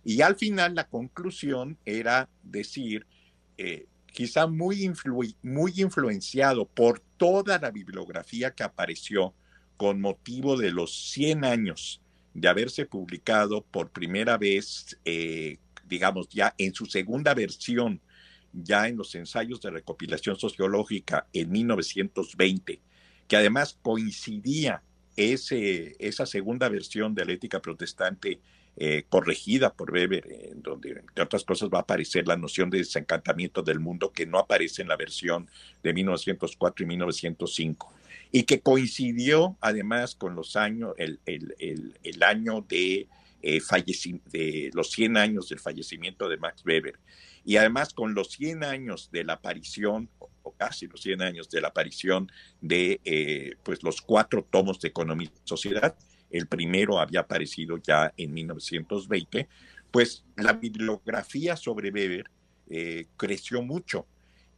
Y al final la conclusión era decir, eh, quizá muy, influenciado por toda la bibliografía que apareció con motivo de los 100 años de haberse publicado por primera vez, eh, digamos, ya en su segunda versión, ya en los ensayos de recopilación sociológica en 1920, que además coincidía ese, esa segunda versión de la ética protestante eh, corregida por Weber, en donde, entre otras cosas, va a aparecer la noción de desencantamiento del mundo que no aparece en la versión de 1904 y 1905, y que coincidió además con los años, el, el, el, año de eh, de los 100 años del fallecimiento de Max Weber. Y además con los 100 años de la aparición, o casi los 100 años de la aparición de eh, pues los cuatro tomos de Economía y Sociedad, el primero había aparecido ya en 1920, pues la bibliografía sobre Weber eh, creció mucho.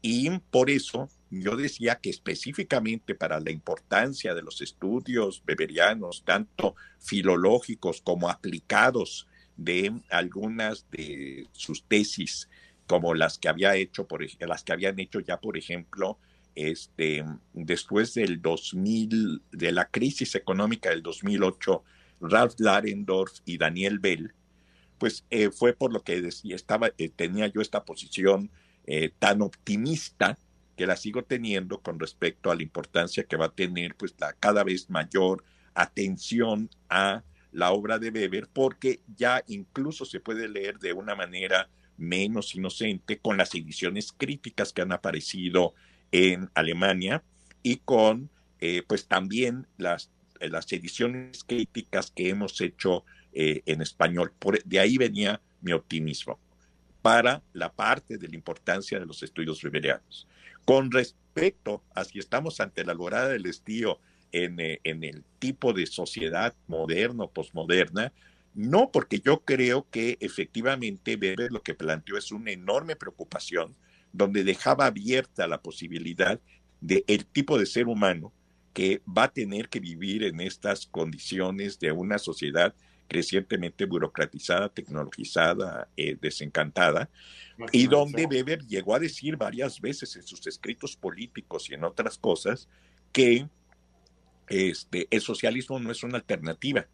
Y por eso yo decía que específicamente para la importancia de los estudios beberianos, tanto filológicos como aplicados de algunas de sus tesis como las que había hecho, por, las que habían hecho ya, por ejemplo, este, después del 2000, de la crisis económica del 2008, Ralph Larendorf y Daniel Bell, pues eh, fue por lo que decía, estaba, eh, tenía yo esta posición eh, tan optimista que la sigo teniendo con respecto a la importancia que va a tener pues la cada vez mayor atención a la obra de Weber, porque ya incluso se puede leer de una manera menos inocente con las ediciones críticas que han aparecido en Alemania y con eh, pues también las, eh, las ediciones críticas que hemos hecho eh, en español. Por, de ahí venía mi optimismo para la parte de la importancia de los estudios beberianos. Con respecto a si estamos ante la alborada del estío en, en el tipo de sociedad moderna o posmoderna, no, porque yo creo que efectivamente lo que planteó es una enorme preocupación donde dejaba abierta la posibilidad de el tipo de ser humano que va a tener que vivir en estas condiciones de una sociedad crecientemente burocratizada, tecnologizada, eh, desencantada, y donde Weber llegó a decir varias veces en sus escritos políticos y en otras cosas que este, el socialismo no es una alternativa,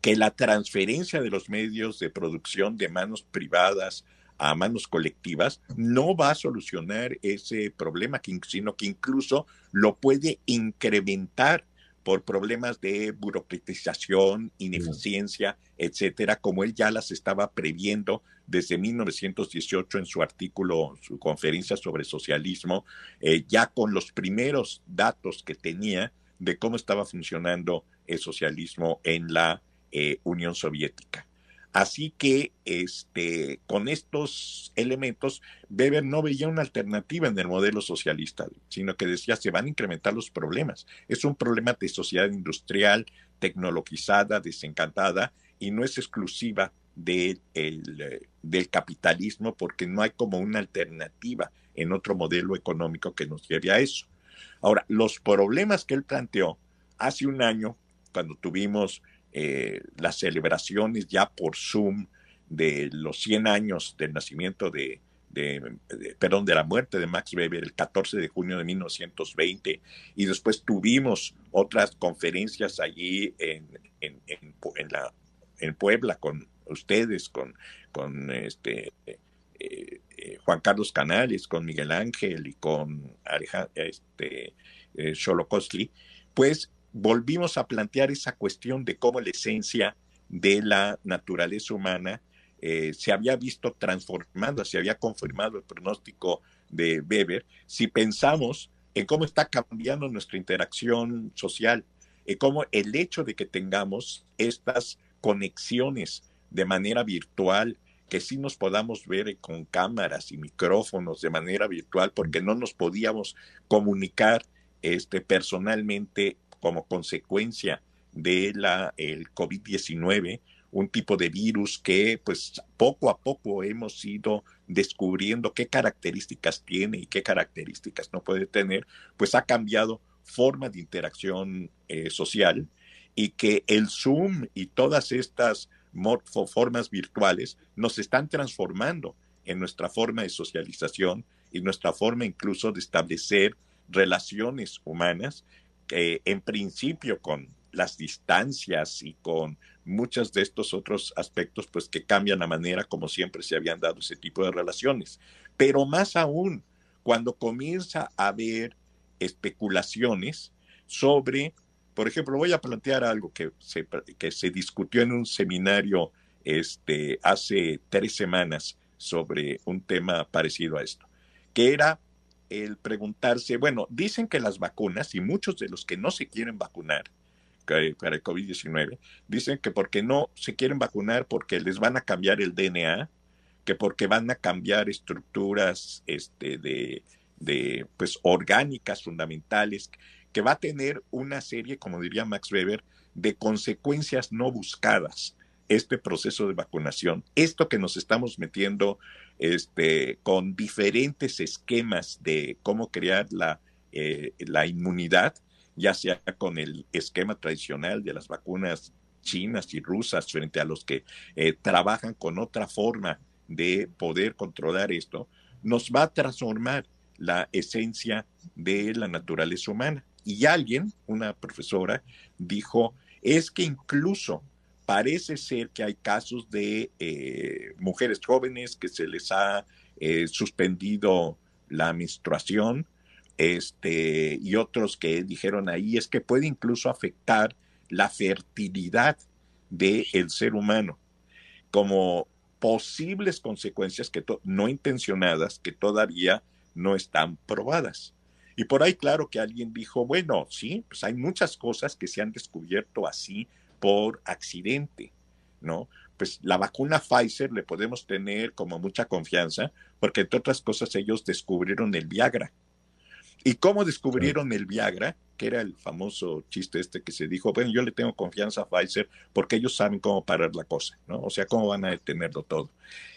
que la transferencia de los medios de producción de manos privadas a manos colectivas no va a solucionar ese problema, sino que incluso lo puede incrementar por problemas de burocratización, ineficiencia, etcétera, como él ya las estaba previendo desde 1918 en su artículo, su conferencia sobre socialismo, eh, ya con los primeros datos que tenía de cómo estaba funcionando el socialismo en la eh, Unión Soviética. Así que este, con estos elementos, Weber no veía una alternativa en el modelo socialista, sino que decía se van a incrementar los problemas. Es un problema de sociedad industrial, tecnologizada, desencantada, y no es exclusiva de el, del capitalismo, porque no hay como una alternativa en otro modelo económico que nos lleve a eso. Ahora, los problemas que él planteó hace un año, cuando tuvimos eh, las celebraciones ya por Zoom de los 100 años del nacimiento de, perdón, de la muerte de Max Weber el 14 de junio de 1920 y después tuvimos otras conferencias allí en, en, en, la, en Puebla con ustedes, con, con este, eh, eh, Juan Carlos Canales, con Miguel Ángel y con este, eh, pues volvimos a plantear esa cuestión de cómo la esencia de la naturaleza humana eh, se había visto transformando, se había confirmado el pronóstico de Weber, si pensamos en cómo está cambiando nuestra interacción social, y cómo el hecho de que tengamos estas conexiones de manera virtual, que sí nos podamos ver con cámaras y micrófonos de manera virtual, porque no nos podíamos comunicar este, personalmente como consecuencia de la el COVID-19, un tipo de virus que pues poco a poco hemos ido descubriendo qué características tiene y qué características no puede tener, pues ha cambiado forma de interacción eh, social y que el Zoom y todas estas formas virtuales nos están transformando en nuestra forma de socialización y nuestra forma incluso de establecer relaciones humanas en principio con las distancias y con muchos de estos otros aspectos, pues que cambian la manera como siempre se habían dado ese tipo de relaciones. Pero más aún, cuando comienza a haber especulaciones sobre, por ejemplo, voy a plantear algo que se, que se discutió en un seminario este, hace tres semanas sobre un tema parecido a esto, que era el preguntarse, bueno, dicen que las vacunas y muchos de los que no se quieren vacunar, para el COVID-19, dicen que porque no se quieren vacunar porque les van a cambiar el DNA, que porque van a cambiar estructuras este, de, de pues orgánicas fundamentales, que va a tener una serie, como diría Max Weber, de consecuencias no buscadas este proceso de vacunación. Esto que nos estamos metiendo este, con diferentes esquemas de cómo crear la, eh, la inmunidad, ya sea con el esquema tradicional de las vacunas chinas y rusas frente a los que eh, trabajan con otra forma de poder controlar esto, nos va a transformar la esencia de la naturaleza humana. Y alguien, una profesora, dijo, es que incluso parece ser que hay casos de eh, mujeres jóvenes que se les ha suspendido la menstruación este, y otros que dijeron ahí es que puede incluso afectar la fertilidad del ser humano como posibles consecuencias que no intencionadas que todavía no están probadas. Y por ahí claro que alguien dijo, bueno, sí, pues hay muchas cosas que se han descubierto así por accidente, ¿no? Pues la vacuna Pfizer le podemos tener como mucha confianza porque entre otras cosas ellos descubrieron el Viagra ¿Y cómo descubrieron el Viagra? Que era el famoso chiste este que se dijo, bueno, yo le tengo confianza a Pfizer porque ellos saben cómo parar la cosa, ¿no? O sea, cómo van a detenerlo todo.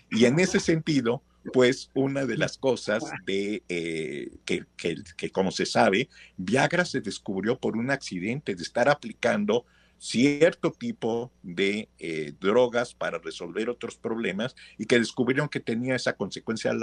Y en ese sentido, pues una de las cosas de eh, que, que, como se sabe, Viagra se descubrió por un accidente de estar aplicando cierto tipo de eh, drogas para resolver otros problemas y que descubrieron que tenía esa consecuencia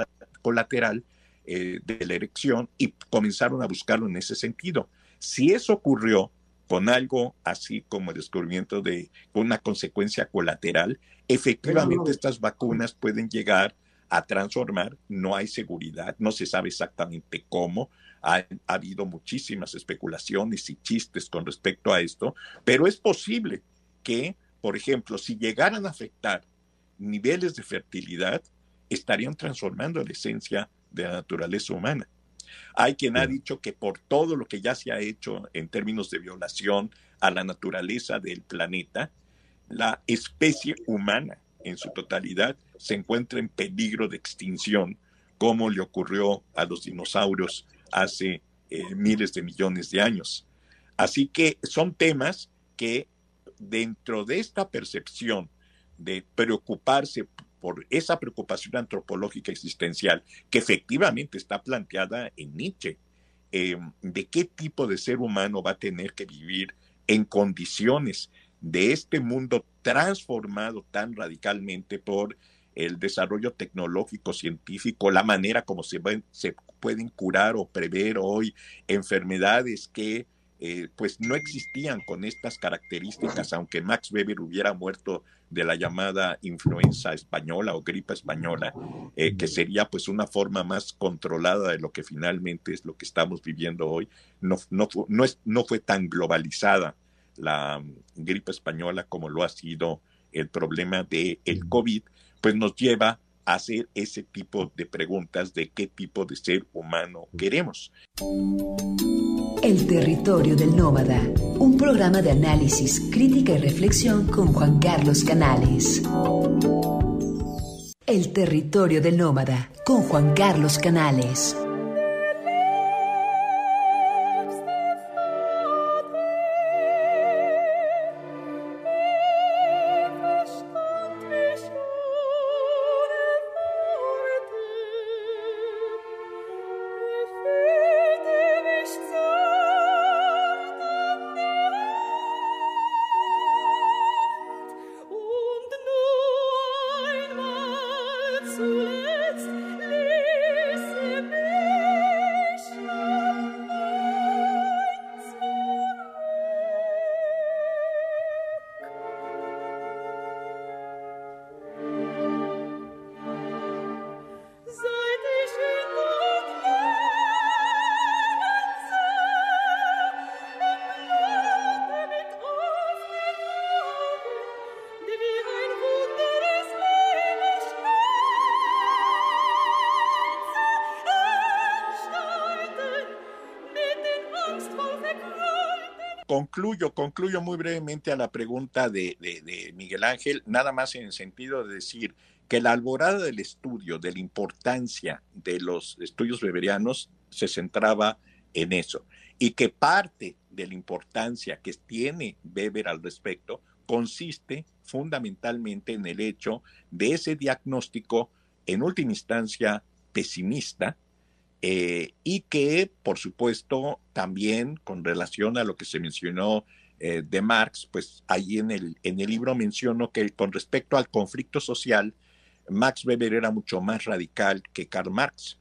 colateral eh, de la erección y comenzaron a buscarlo en ese sentido. Si eso ocurrió con algo así como el descubrimiento de una consecuencia colateral, efectivamente estas vacunas pueden llegar a transformar, no hay seguridad, no se sabe exactamente cómo, ha, ha, habido muchísimas especulaciones y chistes con respecto a esto, pero es posible que, por ejemplo, si llegaran a afectar niveles de fertilidad, estarían transformando la esencia de la naturaleza humana. Hay quien ha dicho que por todo lo que ya se ha hecho en términos de violación a la naturaleza del planeta, la especie humana en su totalidad se encuentra en peligro de extinción, como le ocurrió a los dinosaurios hace eh, miles de millones de años. Así que son temas que dentro de esta percepción de preocuparse por esa preocupación antropológica existencial que efectivamente está planteada en Nietzsche, eh, de qué tipo de ser humano va a tener que vivir en condiciones de este mundo transformado tan radicalmente por el desarrollo tecnológico, científico, la manera como se, se pueden curar o prever hoy enfermedades que eh, pues no existían con estas características, aunque Max Weber hubiera muerto de la llamada influenza española o gripe española, eh, que sería pues una forma más controlada de lo que finalmente es lo que estamos viviendo hoy. No, no, no, es, no fue tan globalizada la mm, gripe española como lo ha sido el problema del el COVID, pues nos lleva hacer ese tipo de preguntas de qué tipo de ser humano queremos. El territorio del nómada, un programa de análisis, crítica y reflexión con Juan Carlos Canales. El territorio del nómada con Juan Carlos Canales. Concluyo, concluyo muy brevemente a la pregunta de, Miguel Ángel, nada más en el sentido de decir que la alborada del estudio, de la importancia de los estudios beberianos, se centraba en eso y que parte de la importancia que tiene Weber al respecto consiste fundamentalmente en el hecho de ese diagnóstico, en última instancia, pesimista, eh, y que, por supuesto, también con relación a lo que se mencionó eh, de Marx, pues ahí en el, en el libro menciono que con respecto al conflicto social, Max Weber era mucho más radical que Karl Marx,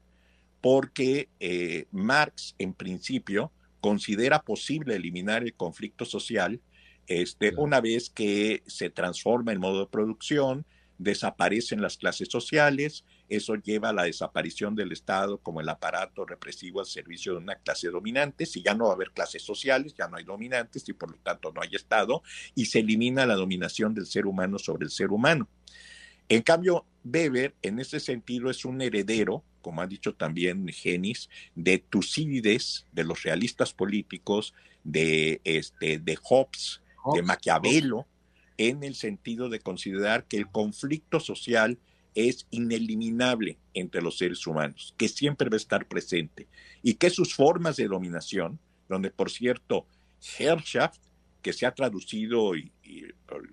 porque eh, Marx, en principio, considera posible eliminar el conflicto social este, una vez que se transforma el modo de producción, desaparecen las clases sociales, eso lleva a la desaparición del Estado como el aparato represivo al servicio de una clase dominante. Si ya no va a haber clases sociales, ya no hay dominantes y por lo tanto no hay Estado, y se elimina la dominación del ser humano sobre el ser humano. En cambio, Weber, en ese sentido, es un heredero, como ha dicho también Genis, de Tucídides, de los realistas políticos, de, este, de Hobbes, de Maquiavelo, en el sentido de considerar que el conflicto social es ineliminable entre los seres humanos, que siempre va a estar presente y que sus formas de dominación, donde por cierto Herrschaft, que se ha traducido y,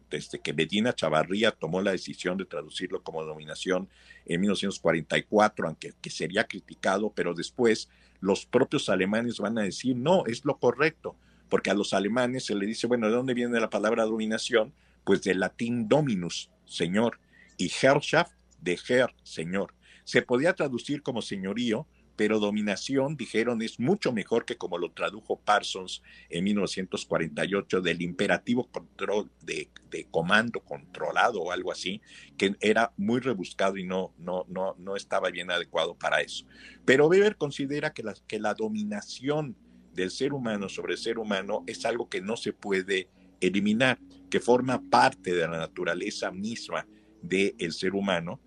desde que Medina Chavarría tomó la decisión de traducirlo como dominación en 1944, aunque que sería criticado, pero después los propios alemanes van a decir, no, es lo correcto, porque a los alemanes se le dice, bueno, ¿de dónde viene la palabra dominación? Pues del latín dominus, señor, y Herrschaft de Herr, señor. Se podía traducir como señorío, pero dominación, dijeron, es mucho mejor que como lo tradujo Parsons en 1948 del imperativo control de, comando controlado o algo así, que era muy rebuscado y no, no, no, no estaba bien adecuado para eso. Pero Weber considera que la, que la dominación del ser humano sobre el ser humano es algo que no se puede eliminar, que forma parte de la naturaleza misma del ser humano,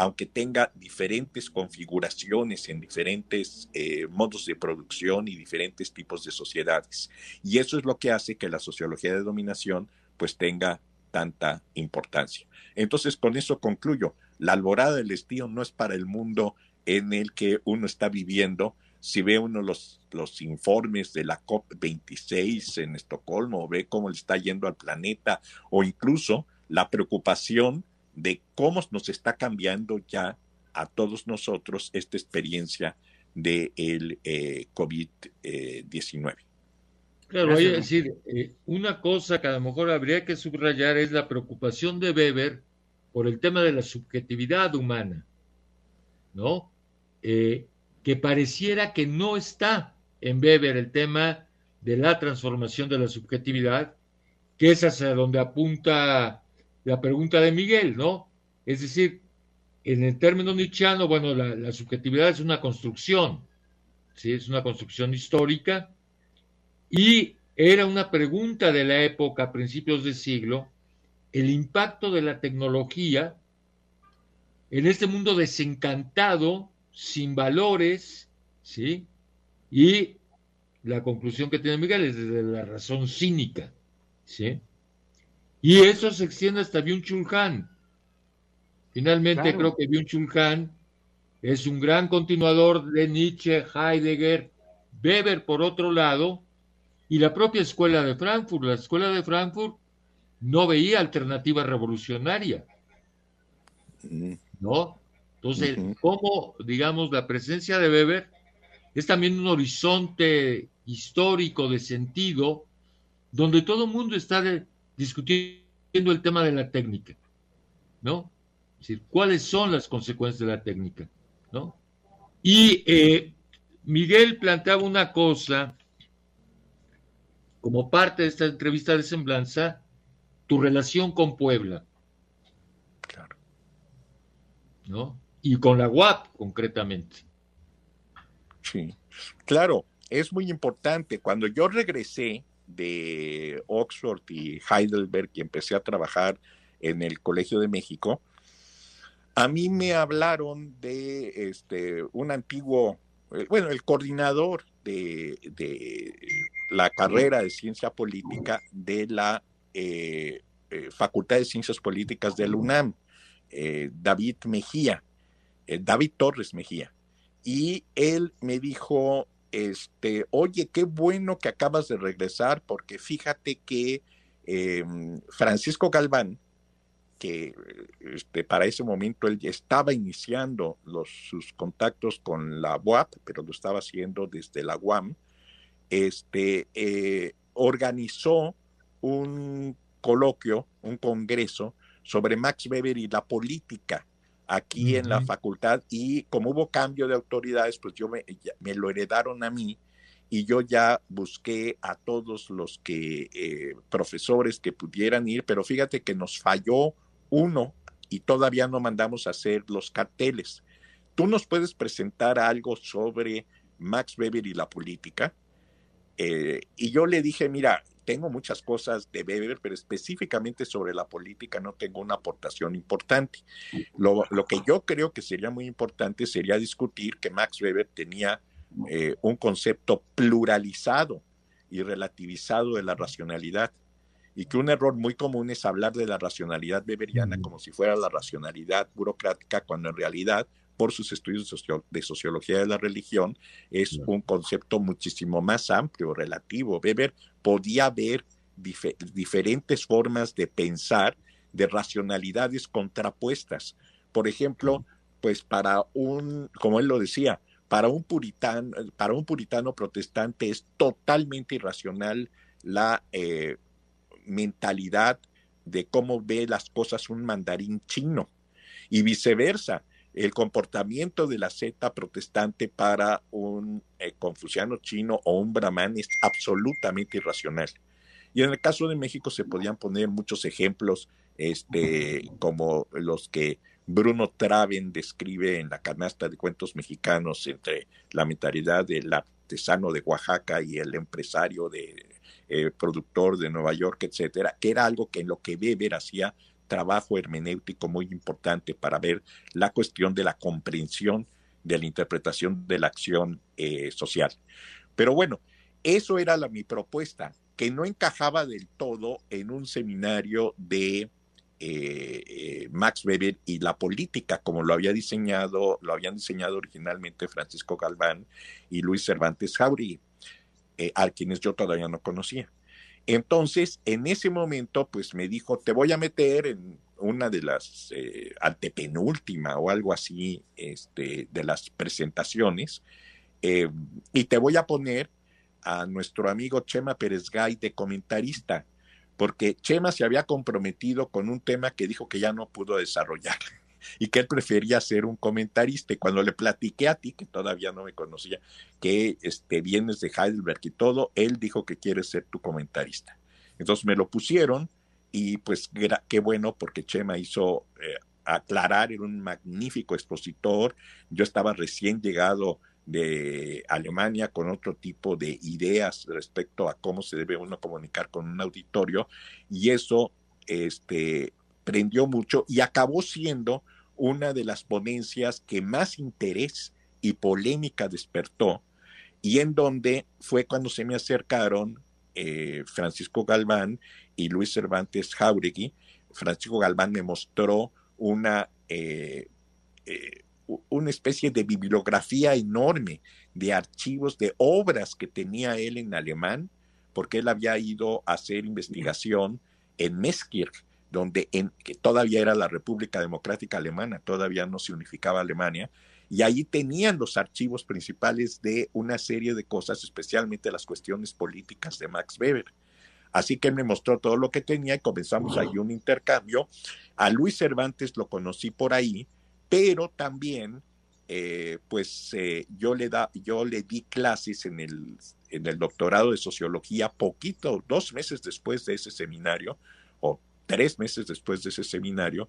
aunque tenga diferentes configuraciones en diferentes eh, modos de producción y diferentes tipos de sociedades. Y eso es lo que hace que la sociología de dominación pues tenga tanta importancia. Entonces, con eso concluyo. La alborada del estío no es para el mundo en el que uno está viviendo. Si ve uno los, los informes de la COP26 en Estocolmo, ve cómo le está yendo al planeta, o incluso la preocupación de cómo nos está cambiando ya a todos nosotros esta experiencia del de eh, COVID-19. Claro, voy a decir, eh, una cosa que a lo mejor habría que subrayar es la preocupación de Weber por el tema de la subjetividad humana, ¿no? Eh, que pareciera que no está en Weber el tema de la transformación de la subjetividad, que es hacia donde apunta la pregunta de Miguel, ¿no? Es decir, en el término nietzscheano, bueno, la, subjetividad es una construcción, ¿sí? Es una construcción histórica y era una pregunta de la época, a principios de siglo, el impacto de la tecnología en este mundo desencantado, sin valores, ¿sí? Y la conclusión que tiene Miguel es desde la razón cínica, ¿sí? Y eso se extiende hasta Byung-Chul Han. Finalmente creo que Byung-Chul Han es un gran continuador de Nietzsche, Heidegger, Weber por otro lado, y la propia escuela de Frankfurt. La escuela de Frankfurt no veía alternativa revolucionaria. ¿No? Entonces, ¿cómo, digamos, la presencia de Weber es también un horizonte histórico de sentido donde todo el mundo está de, discutiendo el tema de la técnica, ¿no? Es decir, cuáles son las consecuencias de la técnica, ¿no? Y eh, Miguel planteaba una cosa, como parte de esta entrevista de semblanza, tu relación con Puebla. Claro. ¿No? Y con la UAP, concretamente. Sí, claro, es muy importante. Cuando yo regresé de Oxford y Heidelberg y empecé a trabajar en el Colegio de México, a mí me hablaron de este, un antiguo bueno, el coordinador de, la carrera de ciencia política de la eh, eh, Facultad de Ciencias Políticas del UNAM, David Mejía, David Torres Mejía. Y él me dijo, este, oye, qué bueno que acabas de regresar, porque fíjate que em, Francisco Galván, que este, para ese momento él estaba iniciando los, sus contactos con la UAP, pero lo estaba haciendo desde la UAM, este, eh, organizó un coloquio, un congreso sobre Max Weber y la política aquí en la facultad y como hubo cambio de autoridades, pues yo me, me, lo heredaron a mí y yo ya busqué a todos los que eh, profesores que pudieran ir, pero fíjate que nos falló uno y todavía no mandamos a hacer los carteles. ¿Tú nos puedes presentar algo sobre Max Weber y la política? Eh, y yo le dije, mira, tengo muchas cosas de Weber, pero específicamente sobre la política no tengo una aportación importante. Lo, que yo creo que sería muy importante sería discutir que Max Weber tenía eh, un concepto pluralizado y relativizado de la racionalidad y que un error muy común es hablar de la racionalidad beberiana como si fuera la racionalidad burocrática, cuando en realidad, por sus estudios de, sociología de la religión, es un concepto muchísimo más amplio, relativo. Weber podía ver diferentes formas de pensar, de racionalidades contrapuestas. Por ejemplo, pues para un, como él lo decía, para un puritano, para un puritano protestante es totalmente irracional la eh, mentalidad de cómo ve las cosas un mandarín chino y viceversa. El comportamiento de la seta protestante para un eh, confuciano chino o un brahman es absolutamente irracional. Y en el caso de México se podían poner muchos ejemplos, este, como los que Bruno Traven describe en la canasta de cuentos mexicanos entre la mentalidad del artesano de Oaxaca y el empresario de eh, productor de Nueva York, etcétera, que era algo que en lo que Weber hacía trabajo hermenéutico muy importante para ver la cuestión de la comprensión de la interpretación de la acción eh, social. Pero bueno, eso era mi propuesta, que no encajaba del todo en un seminario de eh, Max Weber y la política, como lo había diseñado, lo habían diseñado originalmente Francisco Galván y Luis Cervantes Jauregui. Eh, a quienes yo todavía no conocía. Entonces, en ese momento, pues me dijo, te voy a meter en una de las eh, antepenúltima o algo así este, de las presentaciones eh, y te voy a poner a nuestro amigo Chema Pérez Gay de comentarista, porque Chema se había comprometido con un tema que dijo que ya no pudo desarrollar y que él prefería ser un comentarista. Y cuando le platiqué a ti, que todavía no me conocía, que este, vienes de Heidelberg y todo, él dijo que quiere ser tu comentarista. Entonces me lo pusieron y pues qué bueno porque Chema hizo eh, aclarar, era un magnífico expositor. Yo estaba recién llegado de Alemania con otro tipo de ideas respecto a cómo se debe uno comunicar con un auditorio y eso este, mucho y acabó siendo una de las ponencias que más interés y polémica despertó y en donde fue cuando se me acercaron eh, Francisco Galván y Luis Cervantes Jauregui. Francisco Galván me mostró una, eh, eh, una especie de bibliografía enorme de archivos, de obras que tenía él en alemán, porque él había ido a hacer investigación en Meskirch, donde en, que todavía era la República Democrática Alemana, todavía no se unificaba Alemania, y ahí tenían los archivos principales de una serie de cosas, especialmente las cuestiones políticas de Max Weber. Así que me mostró todo lo que tenía y comenzamos ahí un intercambio. A Luis Cervantes lo conocí por ahí, pero también, eh, pues eh, yo, le da, yo le di clases en el, en el doctorado de sociología poquito, dos meses después de ese seminario, tres meses después de ese seminario,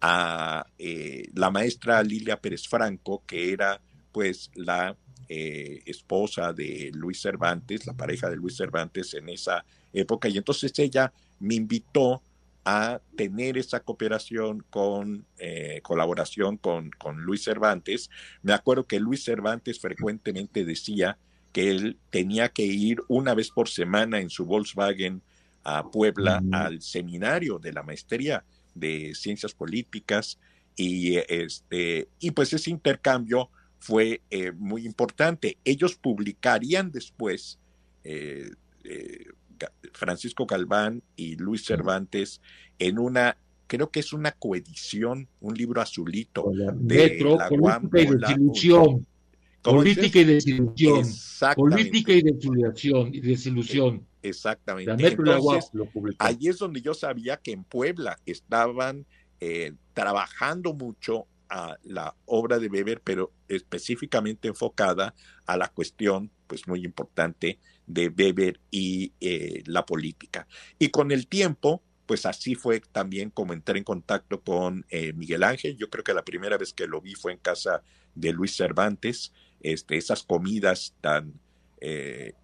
a eh, la maestra Lilia Pérez Franco, que era pues la eh, esposa de Luis Cervantes, la pareja de Luis Cervantes en esa época, y entonces ella me invitó a tener esa cooperación con eh, colaboración con, con Luis Cervantes. Me acuerdo que Luis Cervantes frecuentemente decía que él tenía que ir una vez por semana en su Volkswagen a Puebla al seminario de la maestría de ciencias políticas y este y pues ese intercambio fue eh, muy importante. Ellos publicarían después eh, eh, Francisco Galván y Luis Cervantes en una creo que es una coedición, un libro azulito de la política y desilusión. Política y desilusión. Política y desilusión y desilusión. Exactamente. Entonces, ahí es donde yo sabía que en Puebla estaban eh, trabajando mucho a la obra de Weber, pero específicamente enfocada a la cuestión, pues muy importante, de Weber y eh, la política. Y con el tiempo, pues así fue también como entré en contacto con eh, Miguel Ángel. Yo creo que la primera vez que lo vi fue en casa de Luis Cervantes, este, esas comidas tan eh,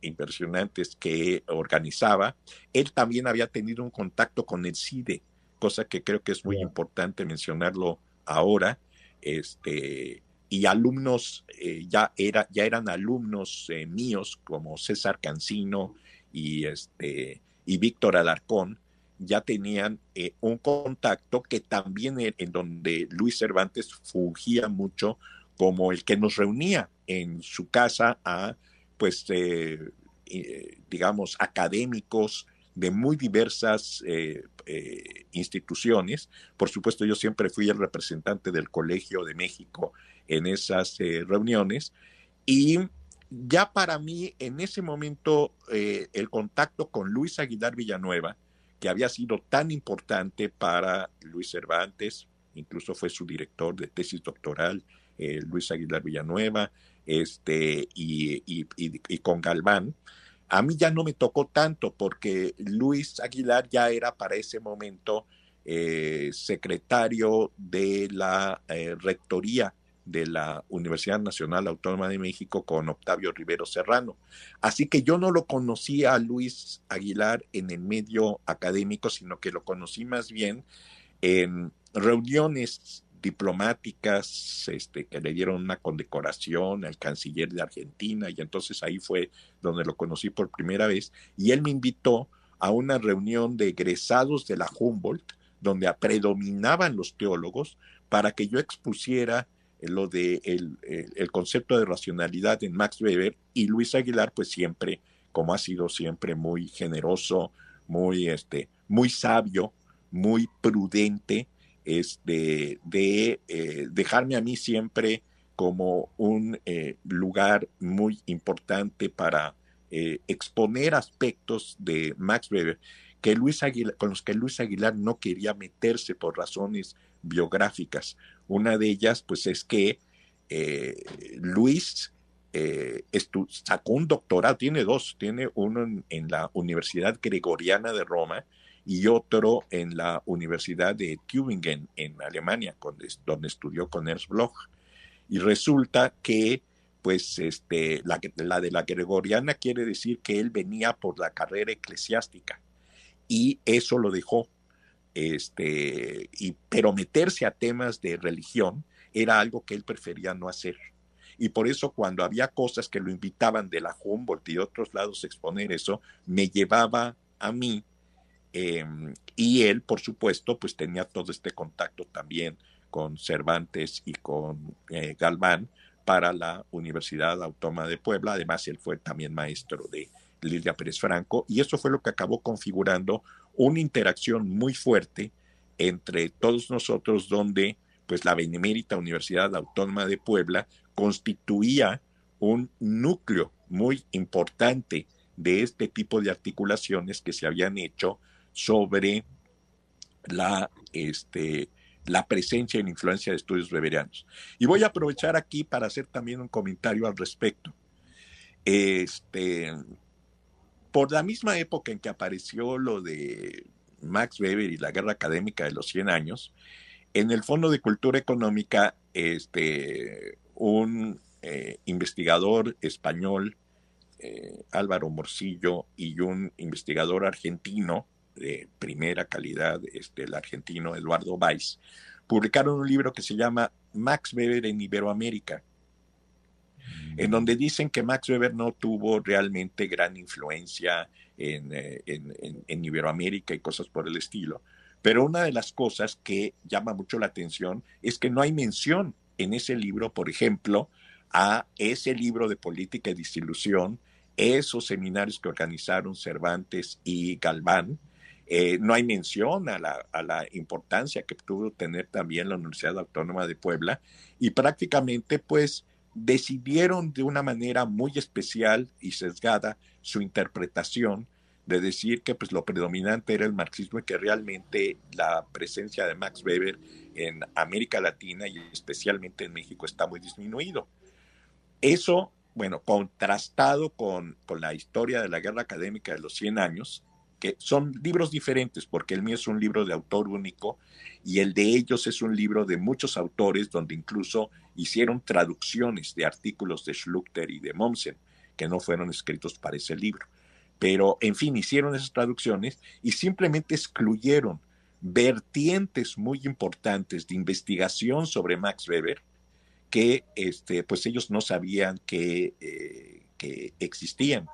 impresionantes que organizaba. Él también había tenido un contacto con el CIDE, cosa que creo que es muy importante mencionarlo ahora. Este, y alumnos, eh, ya, era, ya eran alumnos eh, míos como César Cancino y, este, y Víctor Alarcón, ya tenían eh, un contacto que también en, donde Luis Cervantes fungía mucho como el que nos reunía en su casa a, pues, digamos, académicos de muy diversas instituciones. Por supuesto, yo siempre fui el representante del Colegio de México en esas eh, reuniones. Y ya para mí, en ese momento, eh, el contacto con Luis Aguilar Villanueva, que había sido tan importante para Luis Cervantes, incluso fue su director de tesis doctoral, eh, Luis Aguilar Villanueva, este, y, y, con Galván, a mí ya no me tocó tanto porque Luis Aguilar ya era para ese momento secretario de la rectoría de la Universidad Nacional Autónoma de México con Octavio Rivero Serrano. Así que yo no lo conocí a Luis Aguilar en el medio académico, sino que lo conocí más bien en reuniones diplomáticas este, que le dieron una condecoración al canciller de Argentina y entonces ahí fue donde lo conocí por primera vez y él me invitó a una reunión de egresados de la Humboldt donde predominaban los teólogos para que yo expusiera lo de el, concepto de racionalidad en Max Weber y Luis Aguilar pues siempre como ha sido siempre muy generoso muy este muy sabio muy prudente este de eh, dejarme a mí siempre como un eh, lugar muy importante para eh, exponer aspectos de Max Weber que Luis Aguilar, con los que Luis Aguilar no quería meterse por razones biográficas. Una de ellas, pues, es que Luis sacó un doctorado, tiene dos, tiene uno en, la Universidad Gregoriana de Roma y otro en la Universidad de Tübingen en Alemania, donde, estudió con Ernst Bloch. Y resulta que, pues, este, la, la de la Gregoriana quiere decir que él venía por la carrera eclesiástica y eso lo dejó este, y, pero meterse a temas de religión era algo que él prefería no hacer. Y por eso cuando había cosas que lo invitaban de la Humboldt y de otros lados a exponer eso, me llevaba a mí. Em, y él, por supuesto, pues tenía todo este contacto también con Cervantes y con eh, Galván para la Universidad Autónoma de Puebla. Además, él fue también maestro de Lilia Pérez Franco, y eso fue lo que acabó configurando una interacción muy fuerte entre todos nosotros, donde pues la Benemérita Universidad Autónoma de Puebla constituía un núcleo muy importante de este tipo de articulaciones que se habían hecho sobre la, este, la presencia y la influencia de estudios beberianos. Y voy a aprovechar aquí para hacer también un comentario al respecto. Este, por la misma época en que apareció lo de Max Weber y la guerra académica de los 100 años, en el Fondo de Cultura Económica, este, un eh, investigador español, eh, Álvaro Morcillo, y un investigador argentino, de primera calidad, este, el argentino Eduardo Weiss, publicaron un libro que se llama Max Weber en Iberoamérica, en donde dicen que Max Weber no tuvo realmente gran influencia en, eh, en, Iberoamérica y cosas por el estilo. Pero una de las cosas que llama mucho la atención es que no hay mención en ese libro, por ejemplo, a ese libro de política y disilusión, esos seminarios que organizaron Cervantes y Galván. Eh, no hay mención a la, a la, importancia que tuvo tener también la Universidad Autónoma de Puebla y prácticamente pues decidieron de una manera muy especial y sesgada su interpretación de decir que pues lo predominante era el marxismo y que realmente la presencia de Max Weber en América Latina y especialmente en México está muy disminuido. Eso, bueno, contrastado con, con la historia de la guerra académica de los 100 años, que son libros diferentes, porque el mío es un libro de autor único y el de ellos es un libro de muchos autores donde incluso hicieron traducciones de artículos de Schluchter y de Mommsen, que no fueron escritos para ese libro. Pero, en fin, hicieron esas traducciones y simplemente excluyeron vertientes muy importantes de investigación sobre Max Weber que este, pues ellos no sabían que, eh, que existían.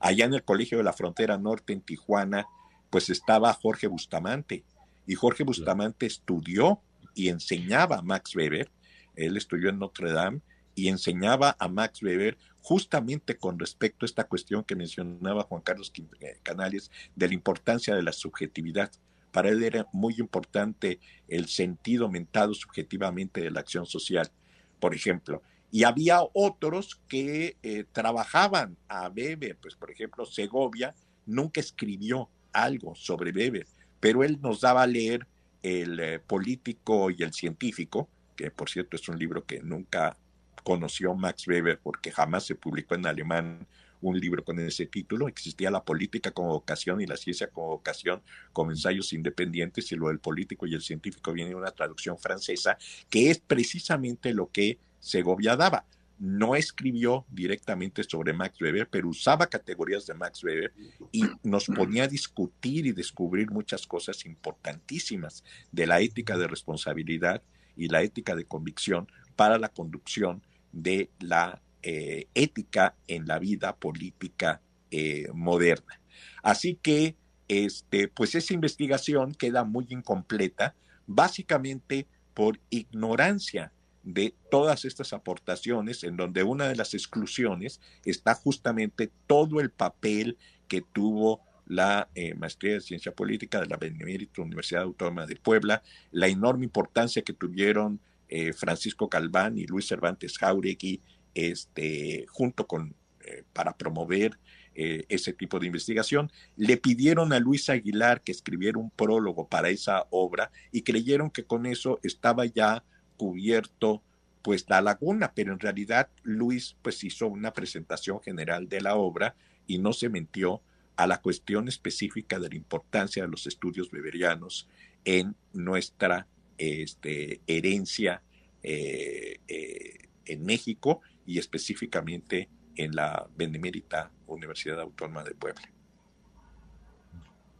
Allá en el Colegio de la Frontera Norte, en Tijuana, pues estaba Jorge Bustamante. Y Jorge Bustamante estudió y enseñaba a Max Weber. Él estudió en Notre Dame y enseñaba a Max Weber justamente con respecto a esta cuestión que mencionaba Juan Carlos eh, Canales de la importancia de la subjetividad. Para él era muy importante el sentido mentado subjetivamente de la acción social, por ejemplo. Y había otros que eh, trabajaban a Weber, pues por ejemplo Segovia nunca escribió algo sobre Weber, pero él nos daba a leer el eh, político y el científico, que por cierto es un libro que nunca conoció Max Weber porque jamás se publicó en alemán un libro con ese título. Existía la política como vocación y la ciencia como vocación, como ensayos independientes, y lo del político y el científico viene de una traducción francesa, que es precisamente lo que Segovia daba. No escribió directamente sobre Max Weber, pero usaba categorías de Max Weber y nos ponía a discutir y descubrir muchas cosas importantísimas de la ética de responsabilidad y la ética de convicción para la conducción de la eh, ética en la vida política eh, moderna. Así que, este, pues esa investigación queda muy incompleta, básicamente por ignorancia de todas estas aportaciones, en donde una de las exclusiones está justamente todo el papel que tuvo la eh, maestría de ciencia política de la Benemérita Universidad Autónoma de Puebla, la enorme importancia que tuvieron eh, Francisco Calván y Luis Cervantes Jauregui, este, junto con, eh, para promover ese tipo de investigación. Le pidieron a Luis Aguilar que escribiera un prólogo para esa obra y creyeron que con eso estaba ya cubierto pues la laguna, pero en realidad Luis pues hizo una presentación general de la obra y no se metió a la cuestión específica de la importancia de los estudios beberianos en nuestra este, herencia eh, eh, en México y específicamente en la Benemérita Universidad Autónoma de Puebla.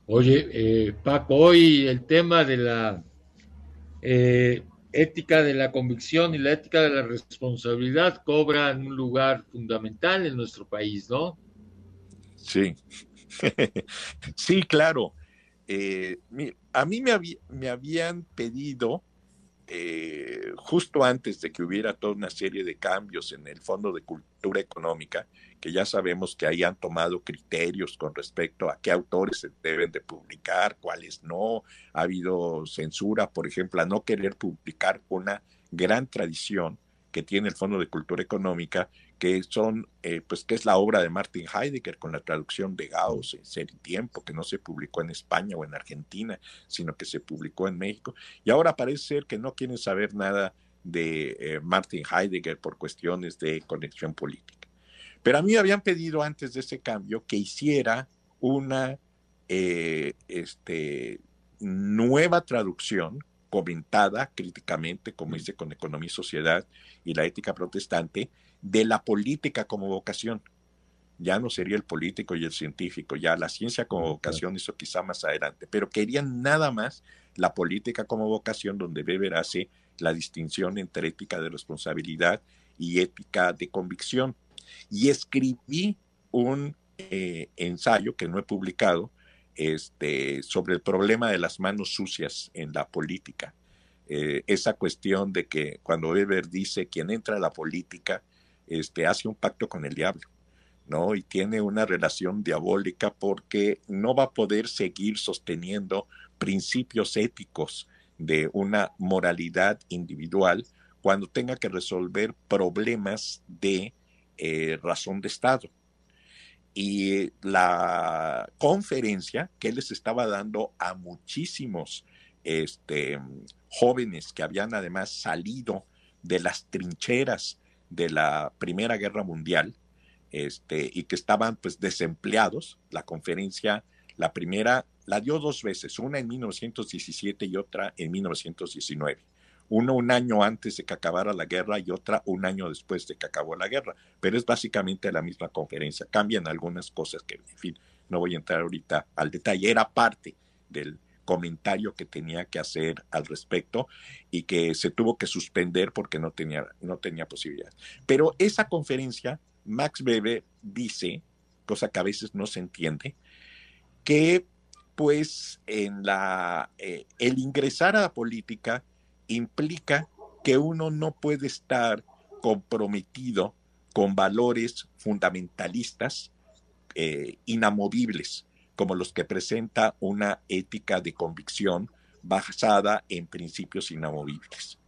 Oye, eh, Paco, hoy el tema de la ética de la convicción y la ética de la responsabilidad cobran un lugar fundamental en nuestro país, ¿no? Sí, sí, claro. a mí me, me habían pedido eh, justo antes de que hubiera toda una serie de cambios en el Fondo de Cultura Económica, que ya sabemos que ahí han tomado criterios con respecto a qué autores se deben de publicar, cuáles no, ha habido censura, por ejemplo, a no querer publicar una gran tradición que tiene el Fondo de Cultura Económica, que son, eh, pues, que es la obra de Martin Heidegger con la traducción de Gauss en Ser y Tiempo, que no se publicó en España o en Argentina, sino que se publicó en México. Y ahora parece ser que no quieren saber nada de eh, Martin Heidegger por cuestiones de conexión política. Pero a mí me habían pedido antes de ese cambio que hiciera una eh, este, nueva traducción comentada críticamente, como dice con Economía y Sociedad y la Ética Protestante, de la política como vocación. ya no sería el político y el científico, ya la ciencia como vocación, eso quizá más adelante, pero querían nada más la política como vocación, donde Weber hace la distinción entre ética de responsabilidad y ética de convicción. Y escribí un eh, ensayo que no he publicado este, sobre el problema de las manos sucias en la política. Eh, esa cuestión de que cuando Weber dice quien entra a la política este, hace un pacto con el diablo ¿no? Y tiene una relación diabólica porque no va a poder seguir sosteniendo principios éticos de una moralidad individual cuando tenga que resolver problemas de eh, razón de Estado. Y la conferencia que les estaba dando a muchísimos este, jóvenes que habían además salido de las trincheras de la Primera Guerra Mundial, este, y que estaban pues desempleados. La conferencia, la primera, la dio dos veces, una en 1917 y otra en 1919. Uno un año antes de que acabara la guerra y otra un año después de que acabó la guerra. Pero es básicamente la misma conferencia. Cambian algunas cosas que, en fin, no voy a entrar ahorita al detalle. Era parte del comentario que tenía que hacer al respecto y que se tuvo que suspender porque no tenía, no tenía posibilidad. Pero esa conferencia Max Weber dice, cosa que a veces no se entiende, que pues en la, eh, el ingresar a la política implica que uno no puede estar comprometido con valores fundamentalistas eh, inamovibles, como los que presenta una ética de convicción basada en principios inamovibles.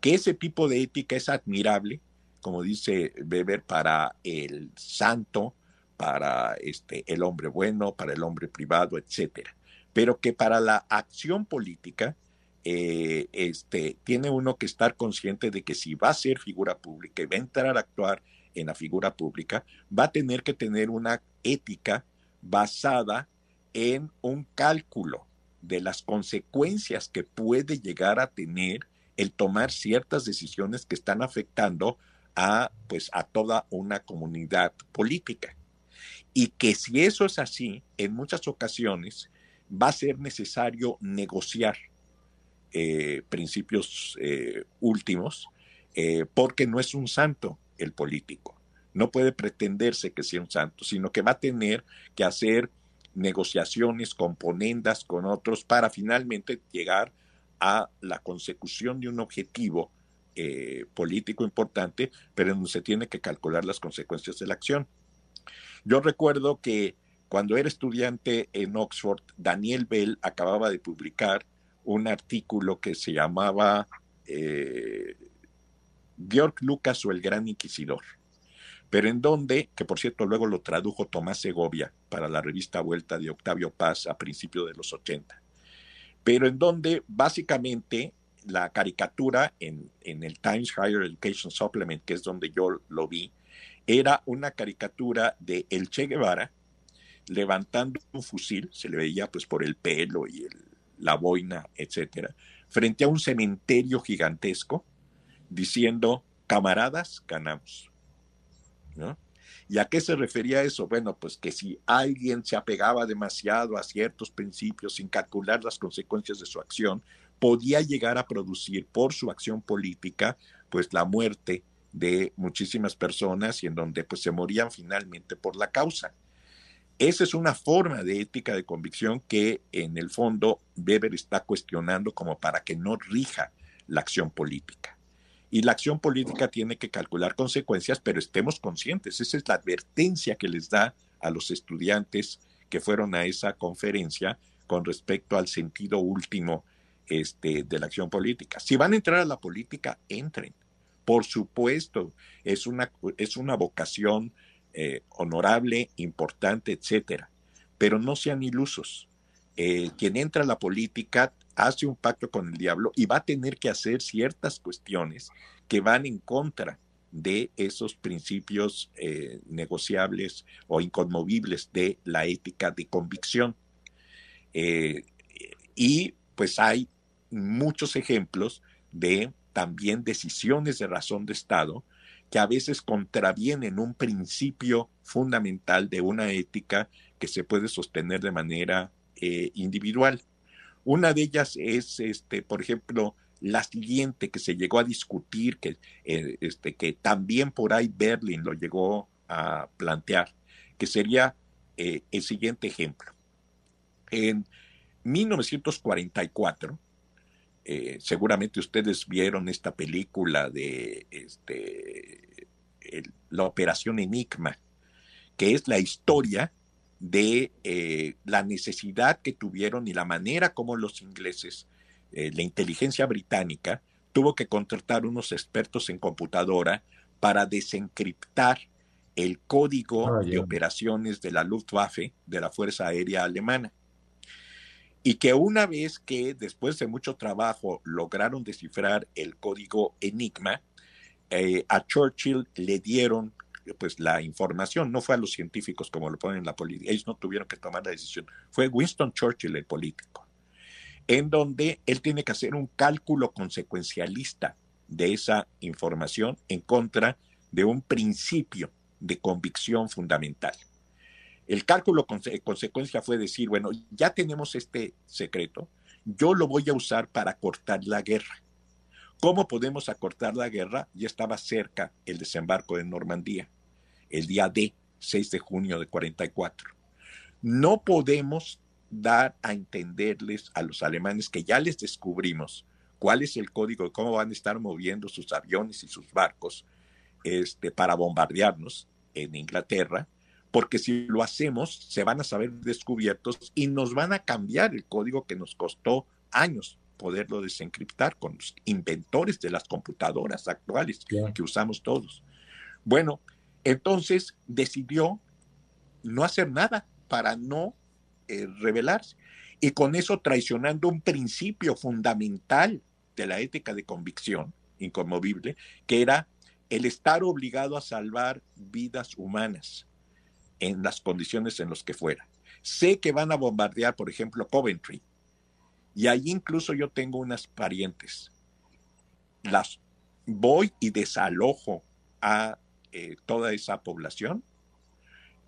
Que ese tipo de ética es admirable como dice Weber, para el santo, para este, el hombre bueno, para el hombre privado, etcétera. Pero que para la acción política, eh, este, tiene uno que estar consciente de que si va a ser figura pública y va a entrar a actuar en la figura pública, va a tener que tener una ética basada en un cálculo de las consecuencias que puede llegar a tener el tomar ciertas decisiones que están afectando a, pues, a toda una comunidad política. Y que si eso es así, en muchas ocasiones va a ser necesario negociar eh, principios eh, últimos, eh, porque no es un santo el político. No puede pretenderse que sea un santo, sino que va a tener que hacer negociaciones, componendas con otros para finalmente llegar a la consecución de un objetivo político importante, pero donde se tiene que calcular las consecuencias de la acción. Yo recuerdo que cuando era estudiante en Oxford, Daniel Bell acababa de publicar un artículo que se llamaba eh, Georg Lucas o el Gran Inquisidor, pero en donde, que por cierto luego lo tradujo Tomás Segovia para la revista Vuelta de Octavio Paz a principios de los 80, pero en donde básicamente la caricatura en, el Times Higher Education Supplement, que es donde yo lo vi, era una caricatura de El Che Guevara levantando un fusil, se le veía pues por el pelo y la boina, etcétera, frente a un cementerio gigantesco, diciendo, camaradas, ganamos. ¿No? ¿Y a qué se refería eso? Bueno, pues que si alguien se apegaba demasiado a ciertos principios sin calcular las consecuencias de su acción, podía llegar a producir por su acción política, pues la muerte de muchísimas personas y en donde pues se morían finalmente por la causa. Esa es una forma de ética de convicción que en el fondo Weber está cuestionando como para que no rija la acción política. Y la acción política tiene que calcular consecuencias, pero estemos conscientes, esa es la advertencia que les da a los estudiantes que fueron a esa conferencia con respecto al sentido último este, de la acción política. Si van a entrar a la política, entren. Por supuesto, es una, es una vocación eh, honorable, importante, etcétera. Pero no sean ilusos. Eh, quien entra a la política hace un pacto con el diablo y va a tener que hacer ciertas cuestiones que van en contra de esos principios eh, negociables o inconmovibles de la ética de convicción. y pues hay muchos ejemplos de también decisiones de razón de Estado que a veces contravienen un principio fundamental de una ética que se puede sostener de manera eh, individual. Una de ellas es, este, por ejemplo, la siguiente que se llegó a discutir, que, eh, este, que también por ahí Berlin lo llegó a plantear, que sería eh, el siguiente ejemplo. En 1944, eh, seguramente ustedes vieron esta película de este, la Operación Enigma, que es la historia de eh, la necesidad que tuvieron y la manera como los ingleses, eh, la inteligencia británica, tuvo que contratar unos expertos en computadora para desencriptar el código de operaciones de la Luftwaffe, de la Fuerza Aérea Alemana y que una vez que después de mucho trabajo lograron descifrar el código Enigma, eh, a Churchill le dieron pues la información, no fue a los científicos como lo ponen en la política, ellos no tuvieron que tomar la decisión, fue Winston Churchill el político, en donde él tiene que hacer un cálculo consecuencialista de esa información en contra de un principio de convicción fundamental. El cálculo consecuencia fue decir, bueno, ya tenemos este secreto, yo lo voy a usar para cortar la guerra. ¿Cómo podemos acortar la guerra? Ya estaba cerca el desembarco de Normandía, el día D, 6 de junio de 44. No podemos dar a entenderles a los alemanes que ya les descubrimos cuál es el código de cómo van a estar moviendo sus aviones y sus barcos este, para bombardearnos en Inglaterra, porque si lo hacemos se van a saber descubiertos y nos van a cambiar el código que nos costó años poderlo desencriptar con los inventores de las computadoras actuales que usamos todos. Bueno, entonces decidió no hacer nada para no eh, revelarse y con eso traicionando un principio fundamental de la ética de convicción inconmovible, que era el estar obligado a salvar vidas humanas en las condiciones en las que fuera. Sé que van a bombardear, por ejemplo, Coventry, y ahí incluso yo tengo unas parientes. Las voy y desalojo a eh, toda esa población,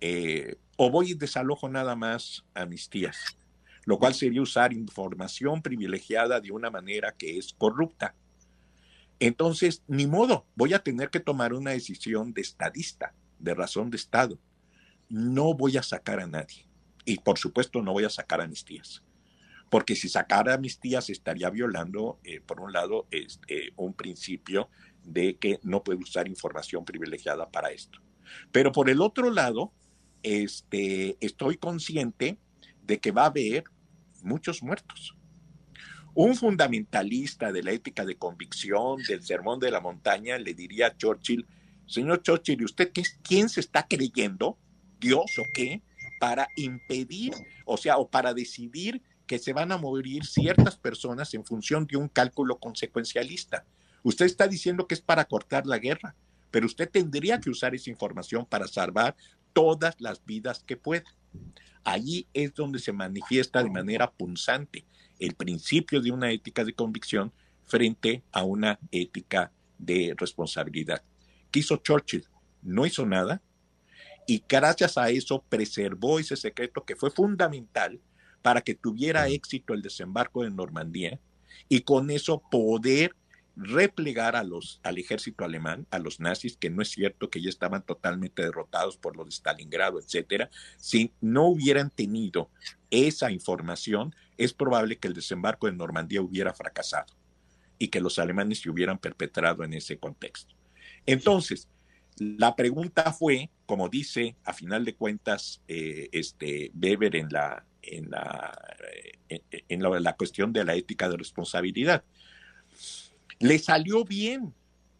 eh, o voy y desalojo nada más a mis tías, lo cual sería usar información privilegiada de una manera que es corrupta. Entonces, ni modo, voy a tener que tomar una decisión de estadista, de razón de Estado no voy a sacar a nadie. Y por supuesto no voy a sacar a mis tías. Porque si sacara a mis tías estaría violando, eh, por un lado, este, un principio de que no puedo usar información privilegiada para esto. Pero por el otro lado, este, estoy consciente de que va a haber muchos muertos. Un fundamentalista de la ética de convicción, del sermón de la montaña, le diría a Churchill, señor Churchill, ¿y usted quién se está creyendo Dios o qué para impedir, o sea, o para decidir que se van a morir ciertas personas en función de un cálculo consecuencialista. Usted está diciendo que es para cortar la guerra, pero usted tendría que usar esa información para salvar todas las vidas que pueda. Allí es donde se manifiesta de manera punzante el principio de una ética de convicción frente a una ética de responsabilidad. ¿Qué hizo Churchill? No hizo nada, y gracias a eso preservó ese secreto que fue fundamental para que tuviera éxito el desembarco de Normandía y con eso poder replegar a los, al ejército alemán, a los nazis, que no es cierto que ya estaban totalmente derrotados por los de Stalingrado, etcétera. Si no hubieran tenido esa información, es probable que el desembarco de Normandía hubiera fracasado y que los alemanes se hubieran perpetrado en ese contexto. Entonces, la pregunta fue, como dice a final de cuentas eh, este Weber en la en la, eh, en, la, cuestión de la ética de responsabilidad. Le salió bien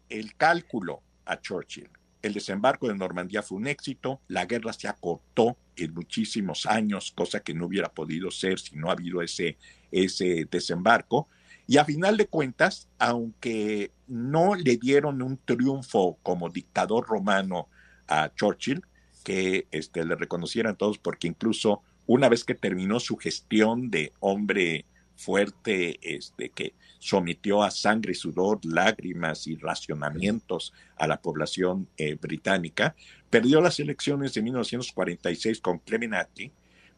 el cálculo a Churchill. El desembarco de Normandía fue un éxito, la guerra se acortó en muchísimos años, cosa que no hubiera podido ser si no ha habido ese, ese desembarco, y a final de cuentas, aunque no le dieron un triunfo como dictador romano a Churchill, que este, le reconocieran todos, porque incluso una vez que terminó su gestión de hombre fuerte este, que sometió a sangre, sudor, lágrimas y racionamientos a la población eh, británica, perdió las elecciones de 1946 con Clemenati,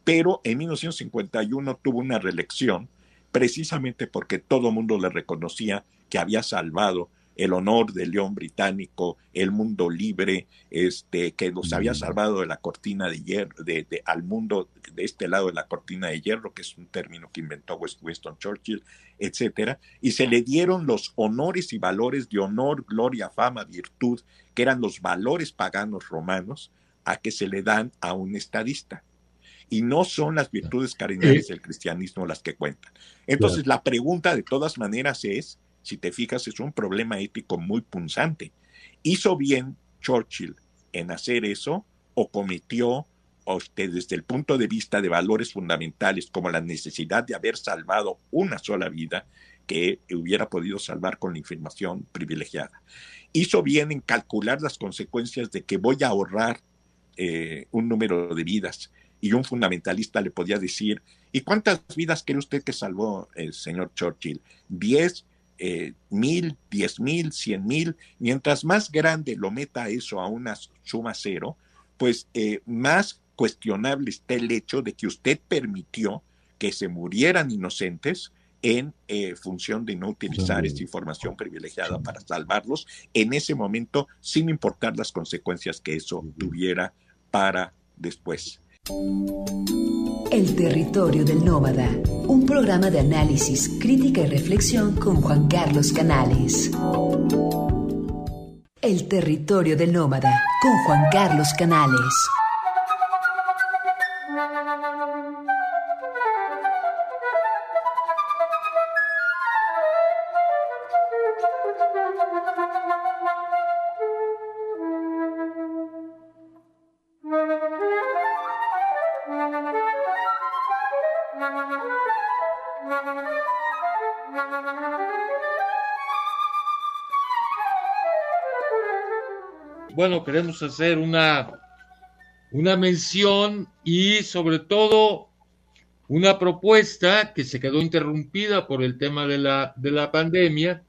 pero en 1951 tuvo una reelección precisamente porque todo el mundo le reconocía que había salvado el honor del león británico, el mundo libre, este, que los había mm. salvado de la cortina de hierro, de, al mundo de este lado de la cortina de hierro, que es un término que inventó Winston Churchill, etcétera, y se le dieron los honores y valores de honor, gloria, fama, virtud, que eran los valores paganos romanos, a que se le dan a un estadista. Y no son las virtudes cardinales del cristianismo las que cuentan. Entonces, la pregunta de todas maneras es, si te fijas, es un problema ético muy punzante. ¿Hizo bien Churchill en hacer eso o cometió desde el punto de vista de valores fundamentales como la necesidad de haber salvado una sola vida que hubiera podido salvar con la información privilegiada? ¿Hizo bien en calcular las consecuencias de que voy a ahorrar eh, un número de vidas? Y un fundamentalista le podía decir, ¿y cuántas vidas cree usted que salvó el señor Churchill? ¿Diez? eh, mil, diez mil, cien mil, mientras más grande lo meta eso a una suma cero, pues eh, más cuestionable está el hecho de que usted permitió que se murieran inocentes en eh, función de no utilizar esta información privilegiada para salvarlos en ese momento, sin importar las consecuencias que eso tuviera para después. El territorio del nómada, un programa de análisis, crítica y reflexión con Juan Carlos Canales. El territorio del nómada con Juan Carlos Canales. Bueno, queremos hacer una, una mención y sobre todo una propuesta que se quedó interrumpida por el tema de la, de la pandemia,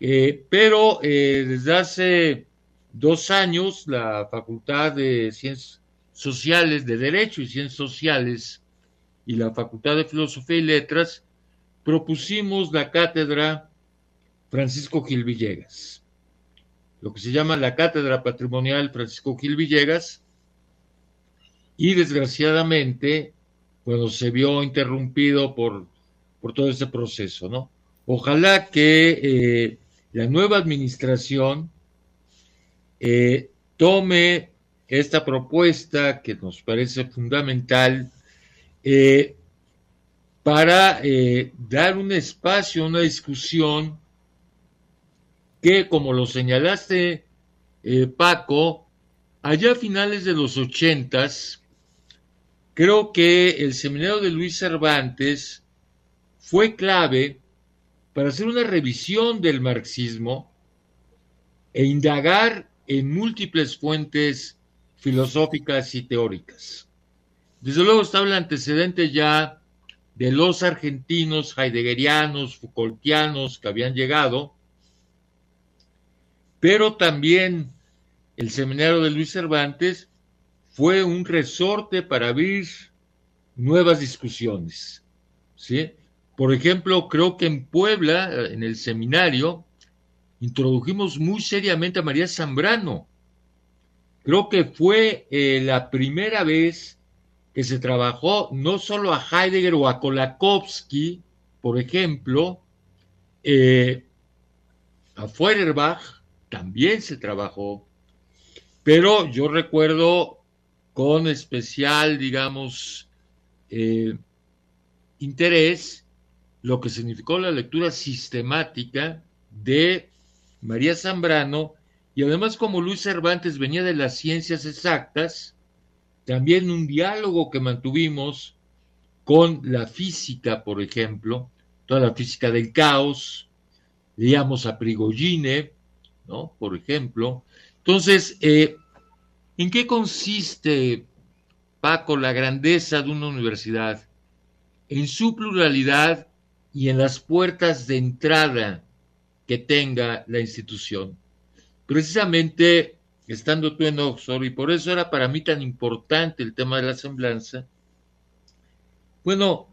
eh, pero eh, desde hace dos años la Facultad de Ciencias Sociales, de Derecho y Ciencias Sociales y la Facultad de Filosofía y Letras propusimos la cátedra Francisco Gil Villegas lo que se llama la Cátedra Patrimonial Francisco Gil Villegas, y desgraciadamente, bueno, se vio interrumpido por, por todo ese proceso, ¿no? Ojalá que eh, la nueva administración eh, tome esta propuesta que nos parece fundamental eh, para dar un espacio, una discusión que, como lo señalaste, eh, Paco, allá a finales de los ochentas, creo que el seminario de Luis Cervantes fue clave para hacer una revisión del marxismo e indagar en múltiples fuentes filosóficas y teóricas. Desde luego estaba el antecedente ya de los argentinos heideggerianos, Foucaultianos que habían llegado, pero también el seminario de Luis Cervantes fue un resorte para abrir nuevas discusiones. ¿sí? Por ejemplo, creo que en Puebla, en el seminario, introdujimos muy seriamente a María Zambrano. Creo que fue eh, la primera vez que se trabajó no solo a Heidegger o a Kolakowski, por ejemplo, eh, a Feuerbach, también se trabajó, pero yo recuerdo con especial, digamos, eh, interés lo que significó la lectura sistemática de María Zambrano y además como Luis Cervantes venía de las ciencias exactas, también un diálogo que mantuvimos con la física, por ejemplo, toda la física del caos, leíamos a Prigogine, ¿no? Por ejemplo. Entonces, eh, ¿en qué consiste, Paco, la grandeza de una universidad? En su pluralidad y en las puertas de entrada que tenga la institución. Precisamente estando tú en Oxford, y por eso era para mí tan importante el tema de la semblanza, bueno,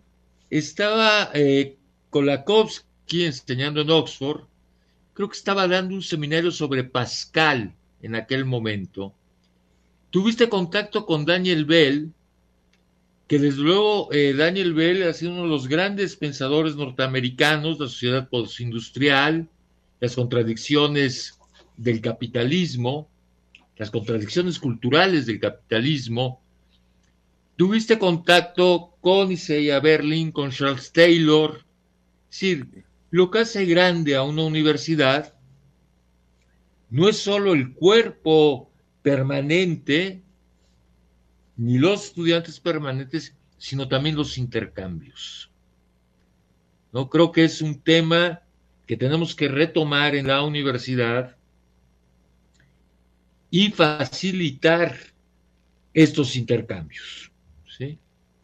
estaba eh, Kolakowski enseñando en Oxford, creo que estaba dando un seminario sobre Pascal en aquel momento. Tuviste contacto con Daniel Bell, que desde luego eh, Daniel Bell ha sido uno de los grandes pensadores norteamericanos, la sociedad postindustrial, las contradicciones del capitalismo, las contradicciones culturales del capitalismo. Tuviste contacto con Isaiah Berlin, con Charles Taylor. Es decir, lo que hace grande a una universidad no es solo el cuerpo permanente, ni los estudiantes permanentes, sino también los intercambios. No creo que es un tema que tenemos que retomar en la universidad y facilitar estos intercambios.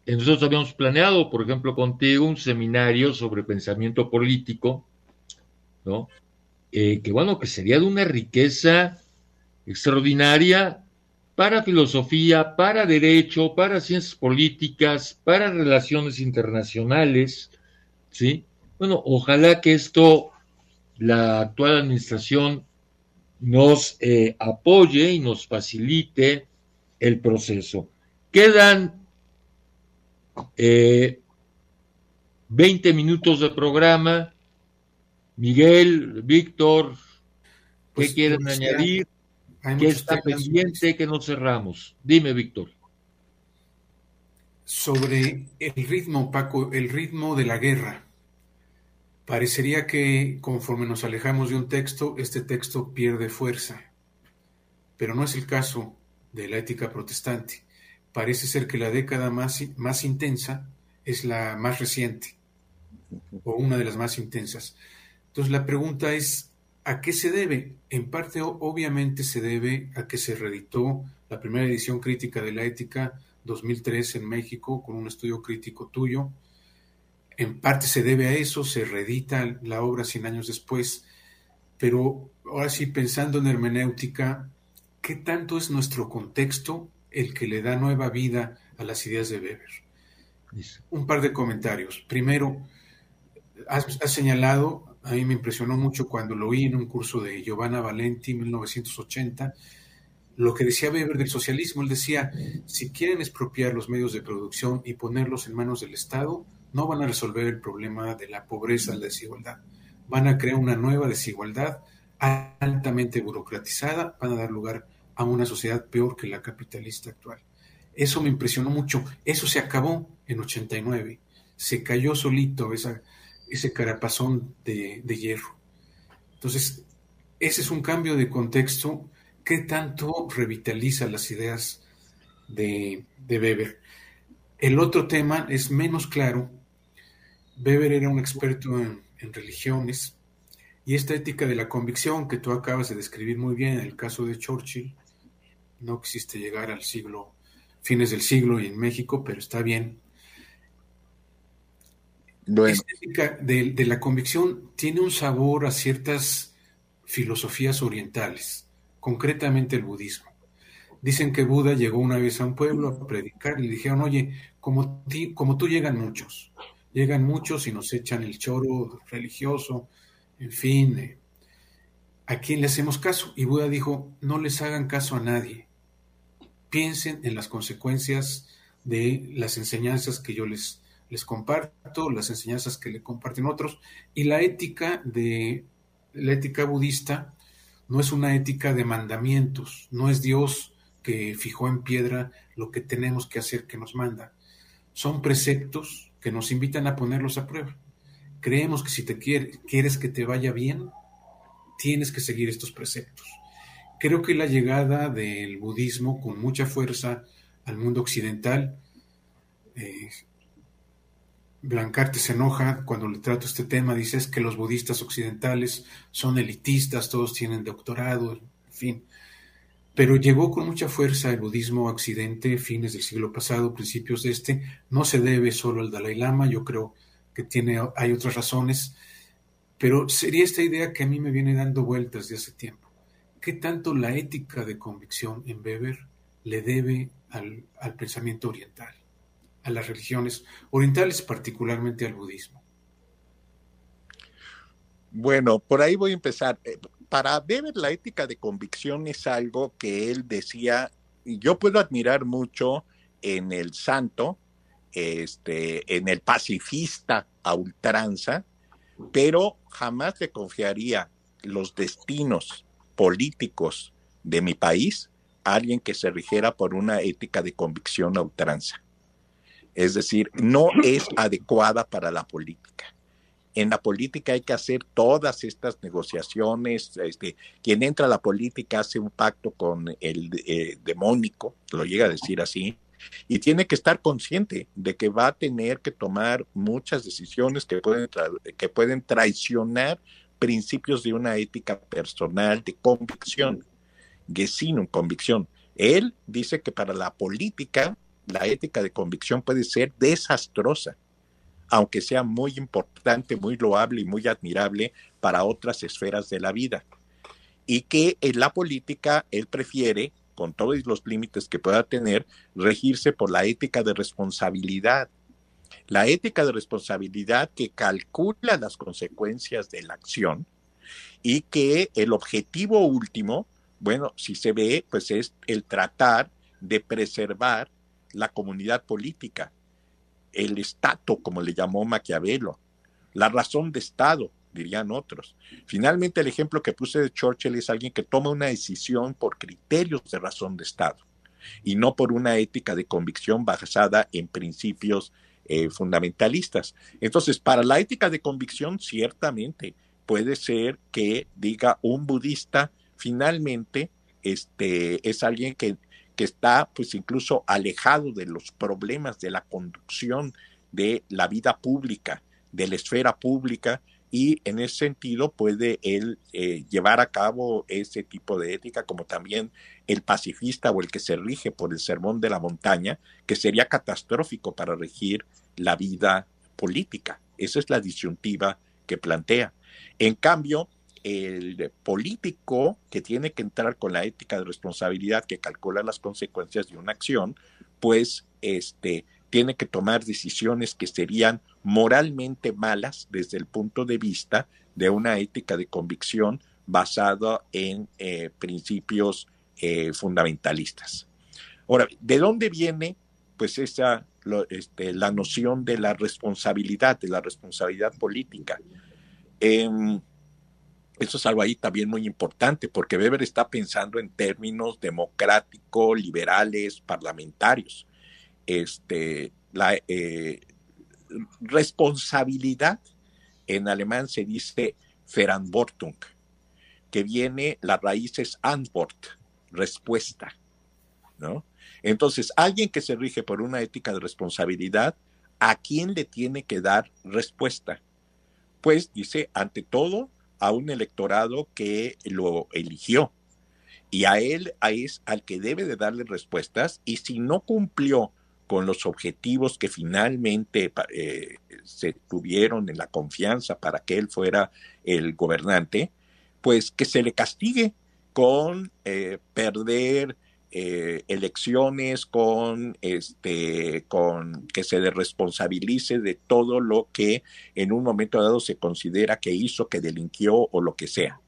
Nosotros habíamos planeado, por ejemplo, contigo un seminario sobre pensamiento político, ¿no? Eh, que bueno, que sería de una riqueza extraordinaria para filosofía, para derecho, para ciencias políticas, para relaciones internacionales, ¿sí? Bueno, ojalá que esto la actual administración nos eh, apoye y nos facilite el proceso. Quedan 20 eh, minutos de programa. Miguel, Víctor, ¿qué pues, quieren pues, añadir? ¿Qué está pendiente que no cerramos? Dime, Víctor. Sobre el ritmo, Paco, el ritmo de la guerra. Parecería que conforme nos alejamos de un texto, este texto pierde fuerza. Pero no es el caso de la ética protestante. Parece ser que la década más, más intensa es la más reciente, o una de las más intensas. Entonces la pregunta es, ¿A qué se debe? En parte, obviamente, se debe a que se reeditó la primera edición crítica de la ética 2003 en México con un estudio crítico tuyo. En parte se debe a eso, se reedita la obra 100 años después. Pero ahora sí, pensando en hermenéutica, ¿qué tanto es nuestro contexto el que le da nueva vida a las ideas de Weber? Un par de comentarios. Primero, has, has señalado a mí me impresionó mucho cuando lo oí en un curso de Giovanna Valenti, 1980, lo que decía Weber del socialismo. Él decía, si quieren expropiar los medios de producción y ponerlos en manos del Estado, no van a resolver el problema de la pobreza, la desigualdad. Van a crear una nueva desigualdad altamente burocratizada, van a dar lugar a una sociedad peor que la capitalista actual. Eso me impresionó mucho. Eso se acabó en 89. Se cayó solito esa, ese carapazón de, hierro. Entonces, ese es un cambio de contexto que tanto revitaliza las ideas de, de Weber. El otro tema es menos claro. Weber era un experto en, en, religiones y esta ética de la convicción que tú acabas de describir muy bien en el caso de Churchill, no quisiste llegar al siglo, fines del siglo y en México, pero está bien. Esta de, de, la convicción tiene un sabor a ciertas filosofías orientales, concretamente el budismo. Dicen que Buda llegó una vez a un pueblo a predicar y le dijeron, oye, como, como tú llegan muchos, llegan muchos y nos echan el choro religioso, en fin, eh, ¿a quién le hacemos caso? Y Buda dijo, no les hagan caso a nadie, piensen en las consecuencias de las enseñanzas que yo les les comparto las enseñanzas que le comparten otros y la ética de la ética budista no es una ética de mandamientos, no es Dios que fijó en piedra lo que tenemos que hacer que nos manda. Son preceptos que nos invitan a ponerlos a prueba. Creemos que si te quieres que te vaya bien, tienes que seguir estos preceptos. Creo que la llegada del budismo con mucha fuerza al mundo occidental eh, Blancarte se enoja cuando le trato este tema, dice que los budistas occidentales son elitistas, todos tienen doctorado, en fin. Pero llegó con mucha fuerza el budismo Occidente, fines del siglo pasado, principios de este. No se debe solo al Dalai Lama, yo creo que tiene, hay otras razones, pero sería esta idea que a mí me viene dando vueltas de hace tiempo. ¿Qué tanto la ética de convicción en Weber le debe al, pensamiento oriental, a las religiones orientales, particularmente al budismo? Bueno, por ahí voy a empezar. Eh, para Weber la ética de convicción es algo que él decía, y yo puedo admirar mucho en el santo, este, en el pacifista a ultranza, pero jamás le confiaría los destinos políticos de mi país alguien que se rigiera por una ética de convicción a ultranza. Es decir, no es adecuada para la política en la política hay que hacer todas estas negociaciones. Este, quien entra a la política hace un pacto con el eh, demónico, lo llega a decir así, y tiene que estar consciente de que va a tener que tomar muchas decisiones que pueden, que pueden traicionar principios de una ética personal de convicción, Gesinum, convicción. Él dice que para la política la ética de convicción puede ser desastrosa aunque sea muy importante, muy loable y muy admirable para otras esferas de la vida. Y que en la política él prefiere, con todos los límites que pueda tener, regirse por la ética de responsabilidad. La ética de responsabilidad que calcula las consecuencias de la acción y que el objetivo último, bueno, si se ve, pues es el tratar de preservar la comunidad política, el estato, como le llamó Maquiavelo, la razón de Estado, dirían otros. Finalmente, el ejemplo que puse de Churchill es alguien que toma una decisión por criterios de razón de Estado y no por una ética de convicción basada en principios eh, fundamentalistas. Entonces, para la ética de convicción, ciertamente puede ser que diga un budista, finalmente, este, es alguien que que está pues incluso alejado de los problemas de la conducción de la vida pública, de la esfera pública, y en ese sentido puede él eh, llevar a cabo ese tipo de ética, como también el pacifista o el que se rige por el sermón de la montaña, que sería catastrófico para regir la vida política. Esa es la disyuntiva que plantea. En cambio, el político que tiene que entrar con la ética de responsabilidad que calcula las consecuencias de una acción, pues este tiene que tomar decisiones que serían moralmente malas desde el punto de vista de una ética de convicción basada en eh, principios eh, fundamentalistas. Ahora, ¿de dónde viene pues esa este, la noción de la responsabilidad, de la responsabilidad política? Em, eso es algo ahí también muy importante, porque Weber está pensando en términos democráticos, liberales, parlamentarios. Este, la eh, responsabilidad en alemán se dice Verantwortung, que viene, la raíz es Antwort, respuesta, ¿no? Entonces, alguien que se rige por una ética de responsabilidad, ¿a quién le tiene que dar respuesta? Pues dice, ante todo, a un electorado que lo eligió. Y a él es al que debe de darle respuestas y si no cumplió con los objetivos que finalmente eh, se tuvieron en la confianza para que él fuera el gobernante, pues que se le castigue con eh, perder eh, elecciones, con este, con que se le responsabilice de todo lo que en un momento dado se considera que hizo, que delinquió o lo que sea.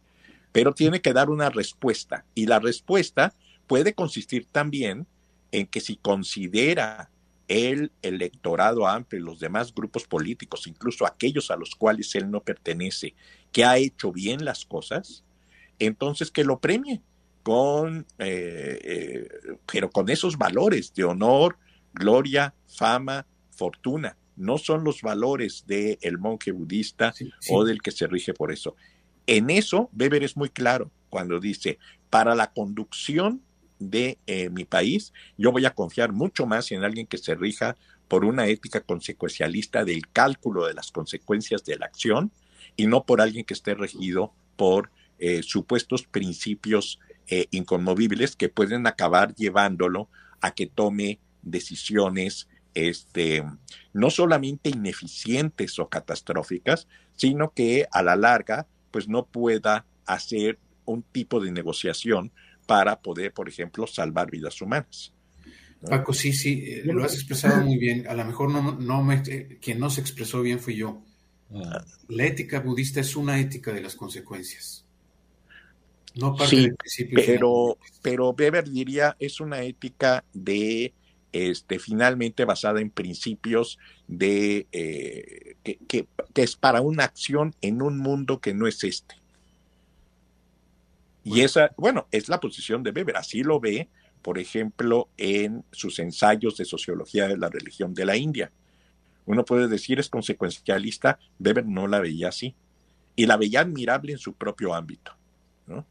Pero tiene que dar una respuesta y la respuesta puede consistir también en que si considera el electorado amplio y los demás grupos políticos, incluso aquellos a los cuales él no pertenece, que ha hecho bien las cosas, entonces que lo premie con, eh, eh, pero con esos valores de honor, gloria, fama, fortuna. No son los valores del el monje budista o del que se rige por eso. En eso, Weber es muy claro cuando dice, para la conducción de eh, mi país, yo voy a confiar mucho más en alguien que se rija por una ética consecuencialista del cálculo de las consecuencias de la acción y no por alguien que esté regido por supuestos principios eh, inconmovibles que pueden acabar llevándolo a que tome decisiones este, no solamente ineficientes o catastróficas, sino que a la larga, pues no pueda hacer un tipo de negociación para poder, por ejemplo, salvar vidas humanas. Paco, sí, sí, eh, lo has expresado muy bien. A lo mejor no, no me, eh, quien no se expresó bien fui yo. Ah. La ética budista es una ética de las consecuencias. No parte sí, Pero, pero Weber diría es una ética de este, finalmente basada en principios de eh, que, que, es para una acción en un mundo que no es este. Y esa, bueno, es la posición de Weber, así lo ve, por ejemplo, en sus ensayos de sociología de la religión de la India. Uno puede decir es consecuencialista, Weber no la veía así, y la veía admirable en su propio ámbito. ¿no?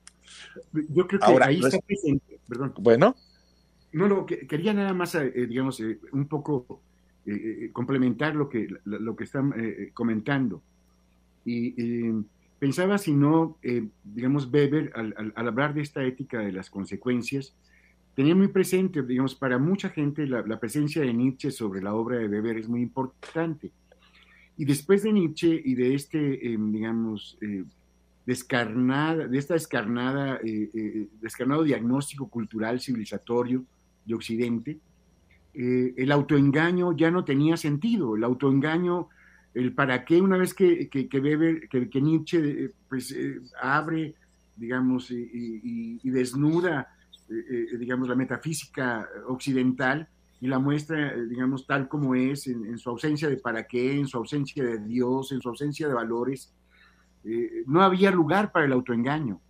Yo creo que Ahora, ahí está presente, perdón. Bueno. No, no, quería nada más, eh, digamos, eh, un poco eh, complementar lo que, lo que están comentando. Y Pensaba si no, eh, digamos, Weber, al, hablar de esta ética de las consecuencias, tenía muy presente, digamos, para mucha gente la, presencia de Nietzsche sobre la obra de Weber es muy importante. Y después de Nietzsche y de este, em, digamos, eh, descarnada, de esta descarnada, eh, descarnado diagnóstico cultural civilizatorio de Occidente, el autoengaño ya no tenía sentido. El autoengaño el para qué, una vez que, que, que, Nietzsche eh, pues, eh, abre, digamos, y, desnuda, eh, digamos, la metafísica occidental y la muestra, digamos, tal como es, en, su ausencia de para qué, en su ausencia de Dios, en su ausencia de valores, no había lugar para el autoengaño.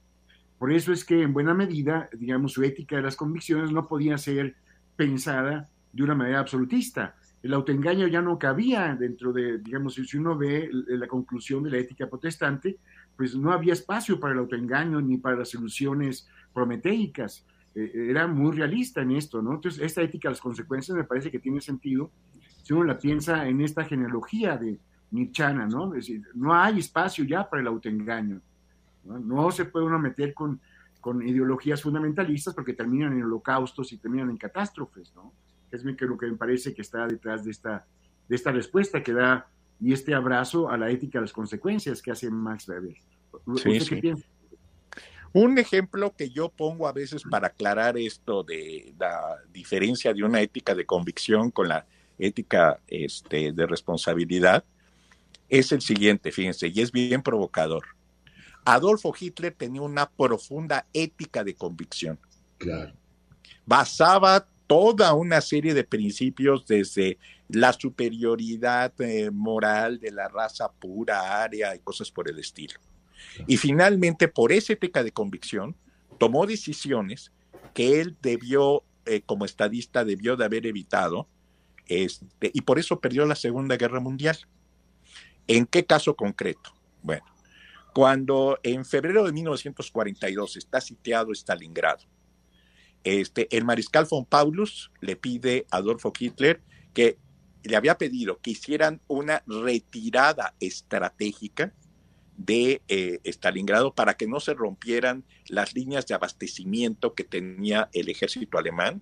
Por eso es que en buena medida, digamos, su ética de las convicciones no podía ser pensada de una manera absolutista el autoengaño ya no cabía dentro de, digamos, si uno ve la conclusión de la ética protestante, pues no había espacio para el autoengaño ni para las soluciones prometeicas. Eh, era muy realista en esto, ¿no? Entonces, esta ética las consecuencias me parece que tiene sentido si uno la piensa en esta genealogía de Nietzscheana, ¿no? Es decir, no hay espacio ya para el autoengaño. No, se puede uno meter con, con ideologías fundamentalistas porque terminan en holocaustos y terminan en catástrofes, ¿no? Es lo que me parece que está detrás de esta, de esta respuesta que da y este abrazo a la ética de las consecuencias que hace Max Weber. Un ejemplo que yo pongo a veces para aclarar esto de la diferencia de una ética de convicción con la ética este, de responsabilidad es el siguiente, fíjense, y es bien provocador. Adolfo Hitler tenía una profunda ética de convicción. Claro. Basaba toda una serie de principios desde la superioridad eh, moral de la raza pura, área y cosas por el estilo. Y finalmente, por esa ética de convicción, tomó decisiones que él debió, eh, como estadista, debió de haber evitado, este, y por eso perdió la Segunda Guerra Mundial. ¿En qué caso concreto? Bueno, cuando en febrero de 1942 está sitiado Stalingrado, este, el mariscal von Paulus le pide a Adolfo Hitler que le había pedido que hicieran una retirada estratégica de eh, Stalingrado para que no se rompieran las líneas de abastecimiento que tenía el ejército alemán.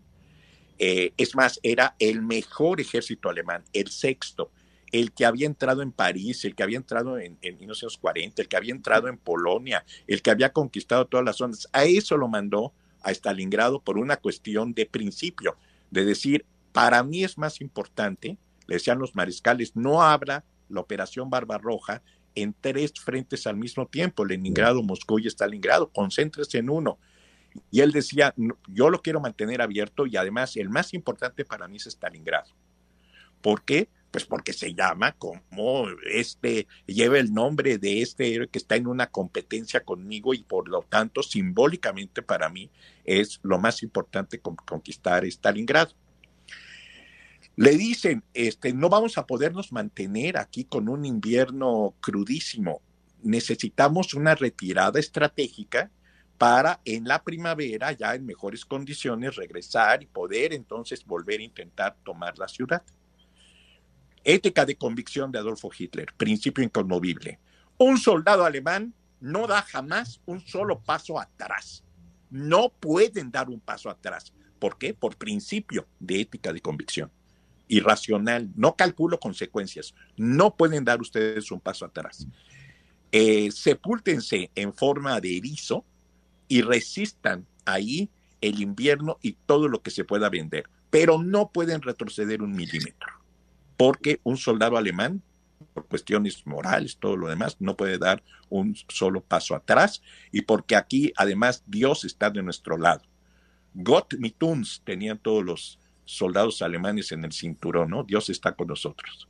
Eh, es más, era el mejor ejército alemán, el sexto, el que había entrado en París, el que había entrado en, en 1940, el que había entrado en Polonia, el que había conquistado todas las zonas. A eso lo mandó a Stalingrado por una cuestión de principio, de decir, para mí es más importante, le decían los mariscales, no abra la operación Barbarroja en tres frentes al mismo tiempo, Leningrado, Moscú y Stalingrado, concéntrese en uno. Y él decía, yo lo quiero mantener abierto y además el más importante para mí es Stalingrado. ¿Por qué? Pues porque se llama como este, lleva el nombre de este héroe que está en una competencia conmigo y por lo tanto simbólicamente para mí es lo más importante conquistar Stalingrado. Le dicen, este, no vamos a podernos mantener aquí con un invierno crudísimo. Necesitamos una retirada estratégica para en la primavera, ya en mejores condiciones, regresar y poder entonces volver a intentar tomar la ciudad. Ética de convicción de Adolfo Hitler, principio inconmovible. Un soldado alemán no da jamás un solo paso atrás. No pueden dar un paso atrás. ¿Por qué? Por principio de ética de convicción. irracional, no calculo consecuencias, no pueden dar ustedes un paso atrás. Eh, sepúltense en forma de erizo y resistan ahí el invierno y todo lo que se pueda vender, pero no pueden retroceder un milímetro, porque un soldado alemán, por cuestiones morales, todo lo demás, no puede dar un solo paso atrás y porque aquí además Dios está de nuestro lado. Gott mit uns tenían todos los soldados alemanes en el cinturón, ¿no? Dios está con nosotros.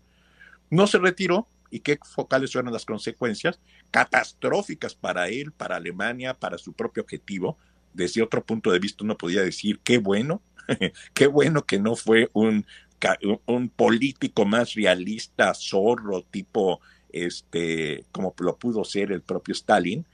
No se retiró, ¿y qué focales fueron las consecuencias? Catastróficas para él, para Alemania, para su propio objetivo. Desde otro punto de vista uno podía decir, qué bueno, qué bueno que no fue un, un político más realista, zorro, tipo, este, como lo pudo ser el propio Stalin.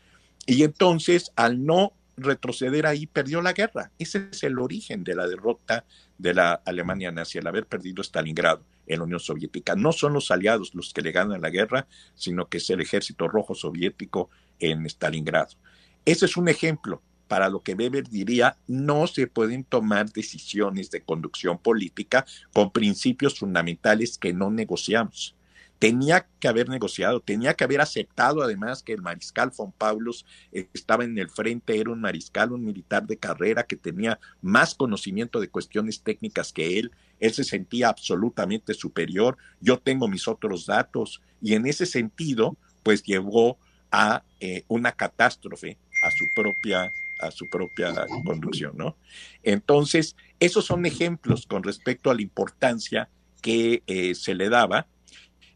Y entonces, al no retroceder ahí, perdió la guerra. Ese es el origen de la derrota de la Alemania nazi, el haber perdido Stalingrado en la Unión Soviética. No son los aliados los que le ganan la guerra, sino que es el ejército rojo soviético en Stalingrado. Ese es un ejemplo para lo que Weber diría, no se pueden tomar decisiones de conducción política con principios fundamentales que no negociamos. Tenía que haber negociado, tenía que haber aceptado además que el mariscal von Paulus estaba en el frente, era un mariscal, un militar de carrera que tenía más conocimiento de cuestiones técnicas que él, él se sentía absolutamente superior, yo tengo mis otros datos. Y en ese sentido pues llevó a eh, una catástrofe a su propia a su propia conducción, ¿no? Entonces, esos son ejemplos con respecto a la importancia que eh, se le daba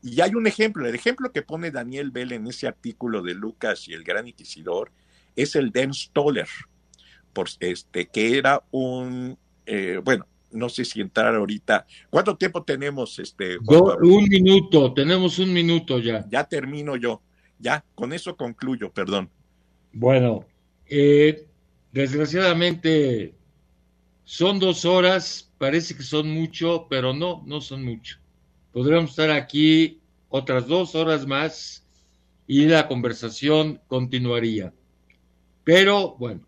y hay un ejemplo, el ejemplo que pone Daniel Bell en ese artículo de Lucas y el Gran Inquisidor es el Den Stoller, por este, que era un, eh, bueno, no sé si entrar ahorita. ¿Cuánto tiempo tenemos? Este, un minuto, tenemos un minuto ya. Ya termino yo, ya, con eso concluyo, perdón. Bueno, eh, desgraciadamente son dos horas, parece que son mucho, pero no, no son mucho podríamos estar aquí otras dos horas más y la conversación continuaría. Pero bueno,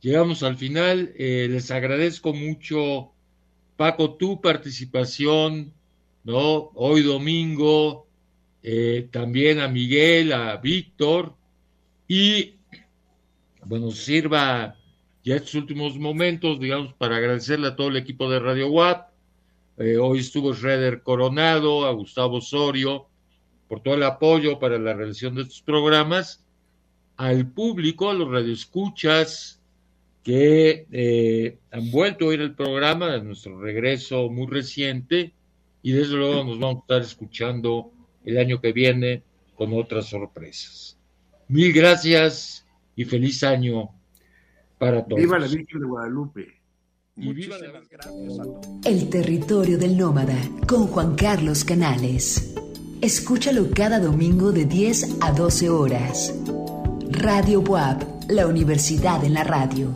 llegamos al final. Eh, les agradezco mucho, Paco, tu participación, ¿no? Hoy domingo, eh, también a Miguel, a Víctor, y bueno, sirva ya estos últimos momentos, digamos, para agradecerle a todo el equipo de Radio WAP, eh, hoy estuvo Schroeder Coronado, a Gustavo Osorio, por todo el apoyo para la realización de estos programas, al público, a los radioescuchas que eh, han vuelto a oír el programa, de nuestro regreso muy reciente, y desde luego nos vamos a estar escuchando el año que viene con otras sorpresas. Mil gracias y feliz año para todos. Viva la Virgen de Guadalupe. El territorio del nómada con Juan Carlos Canales. Escúchalo cada domingo de 10 a 12 horas. Radio Buap, la universidad en la radio.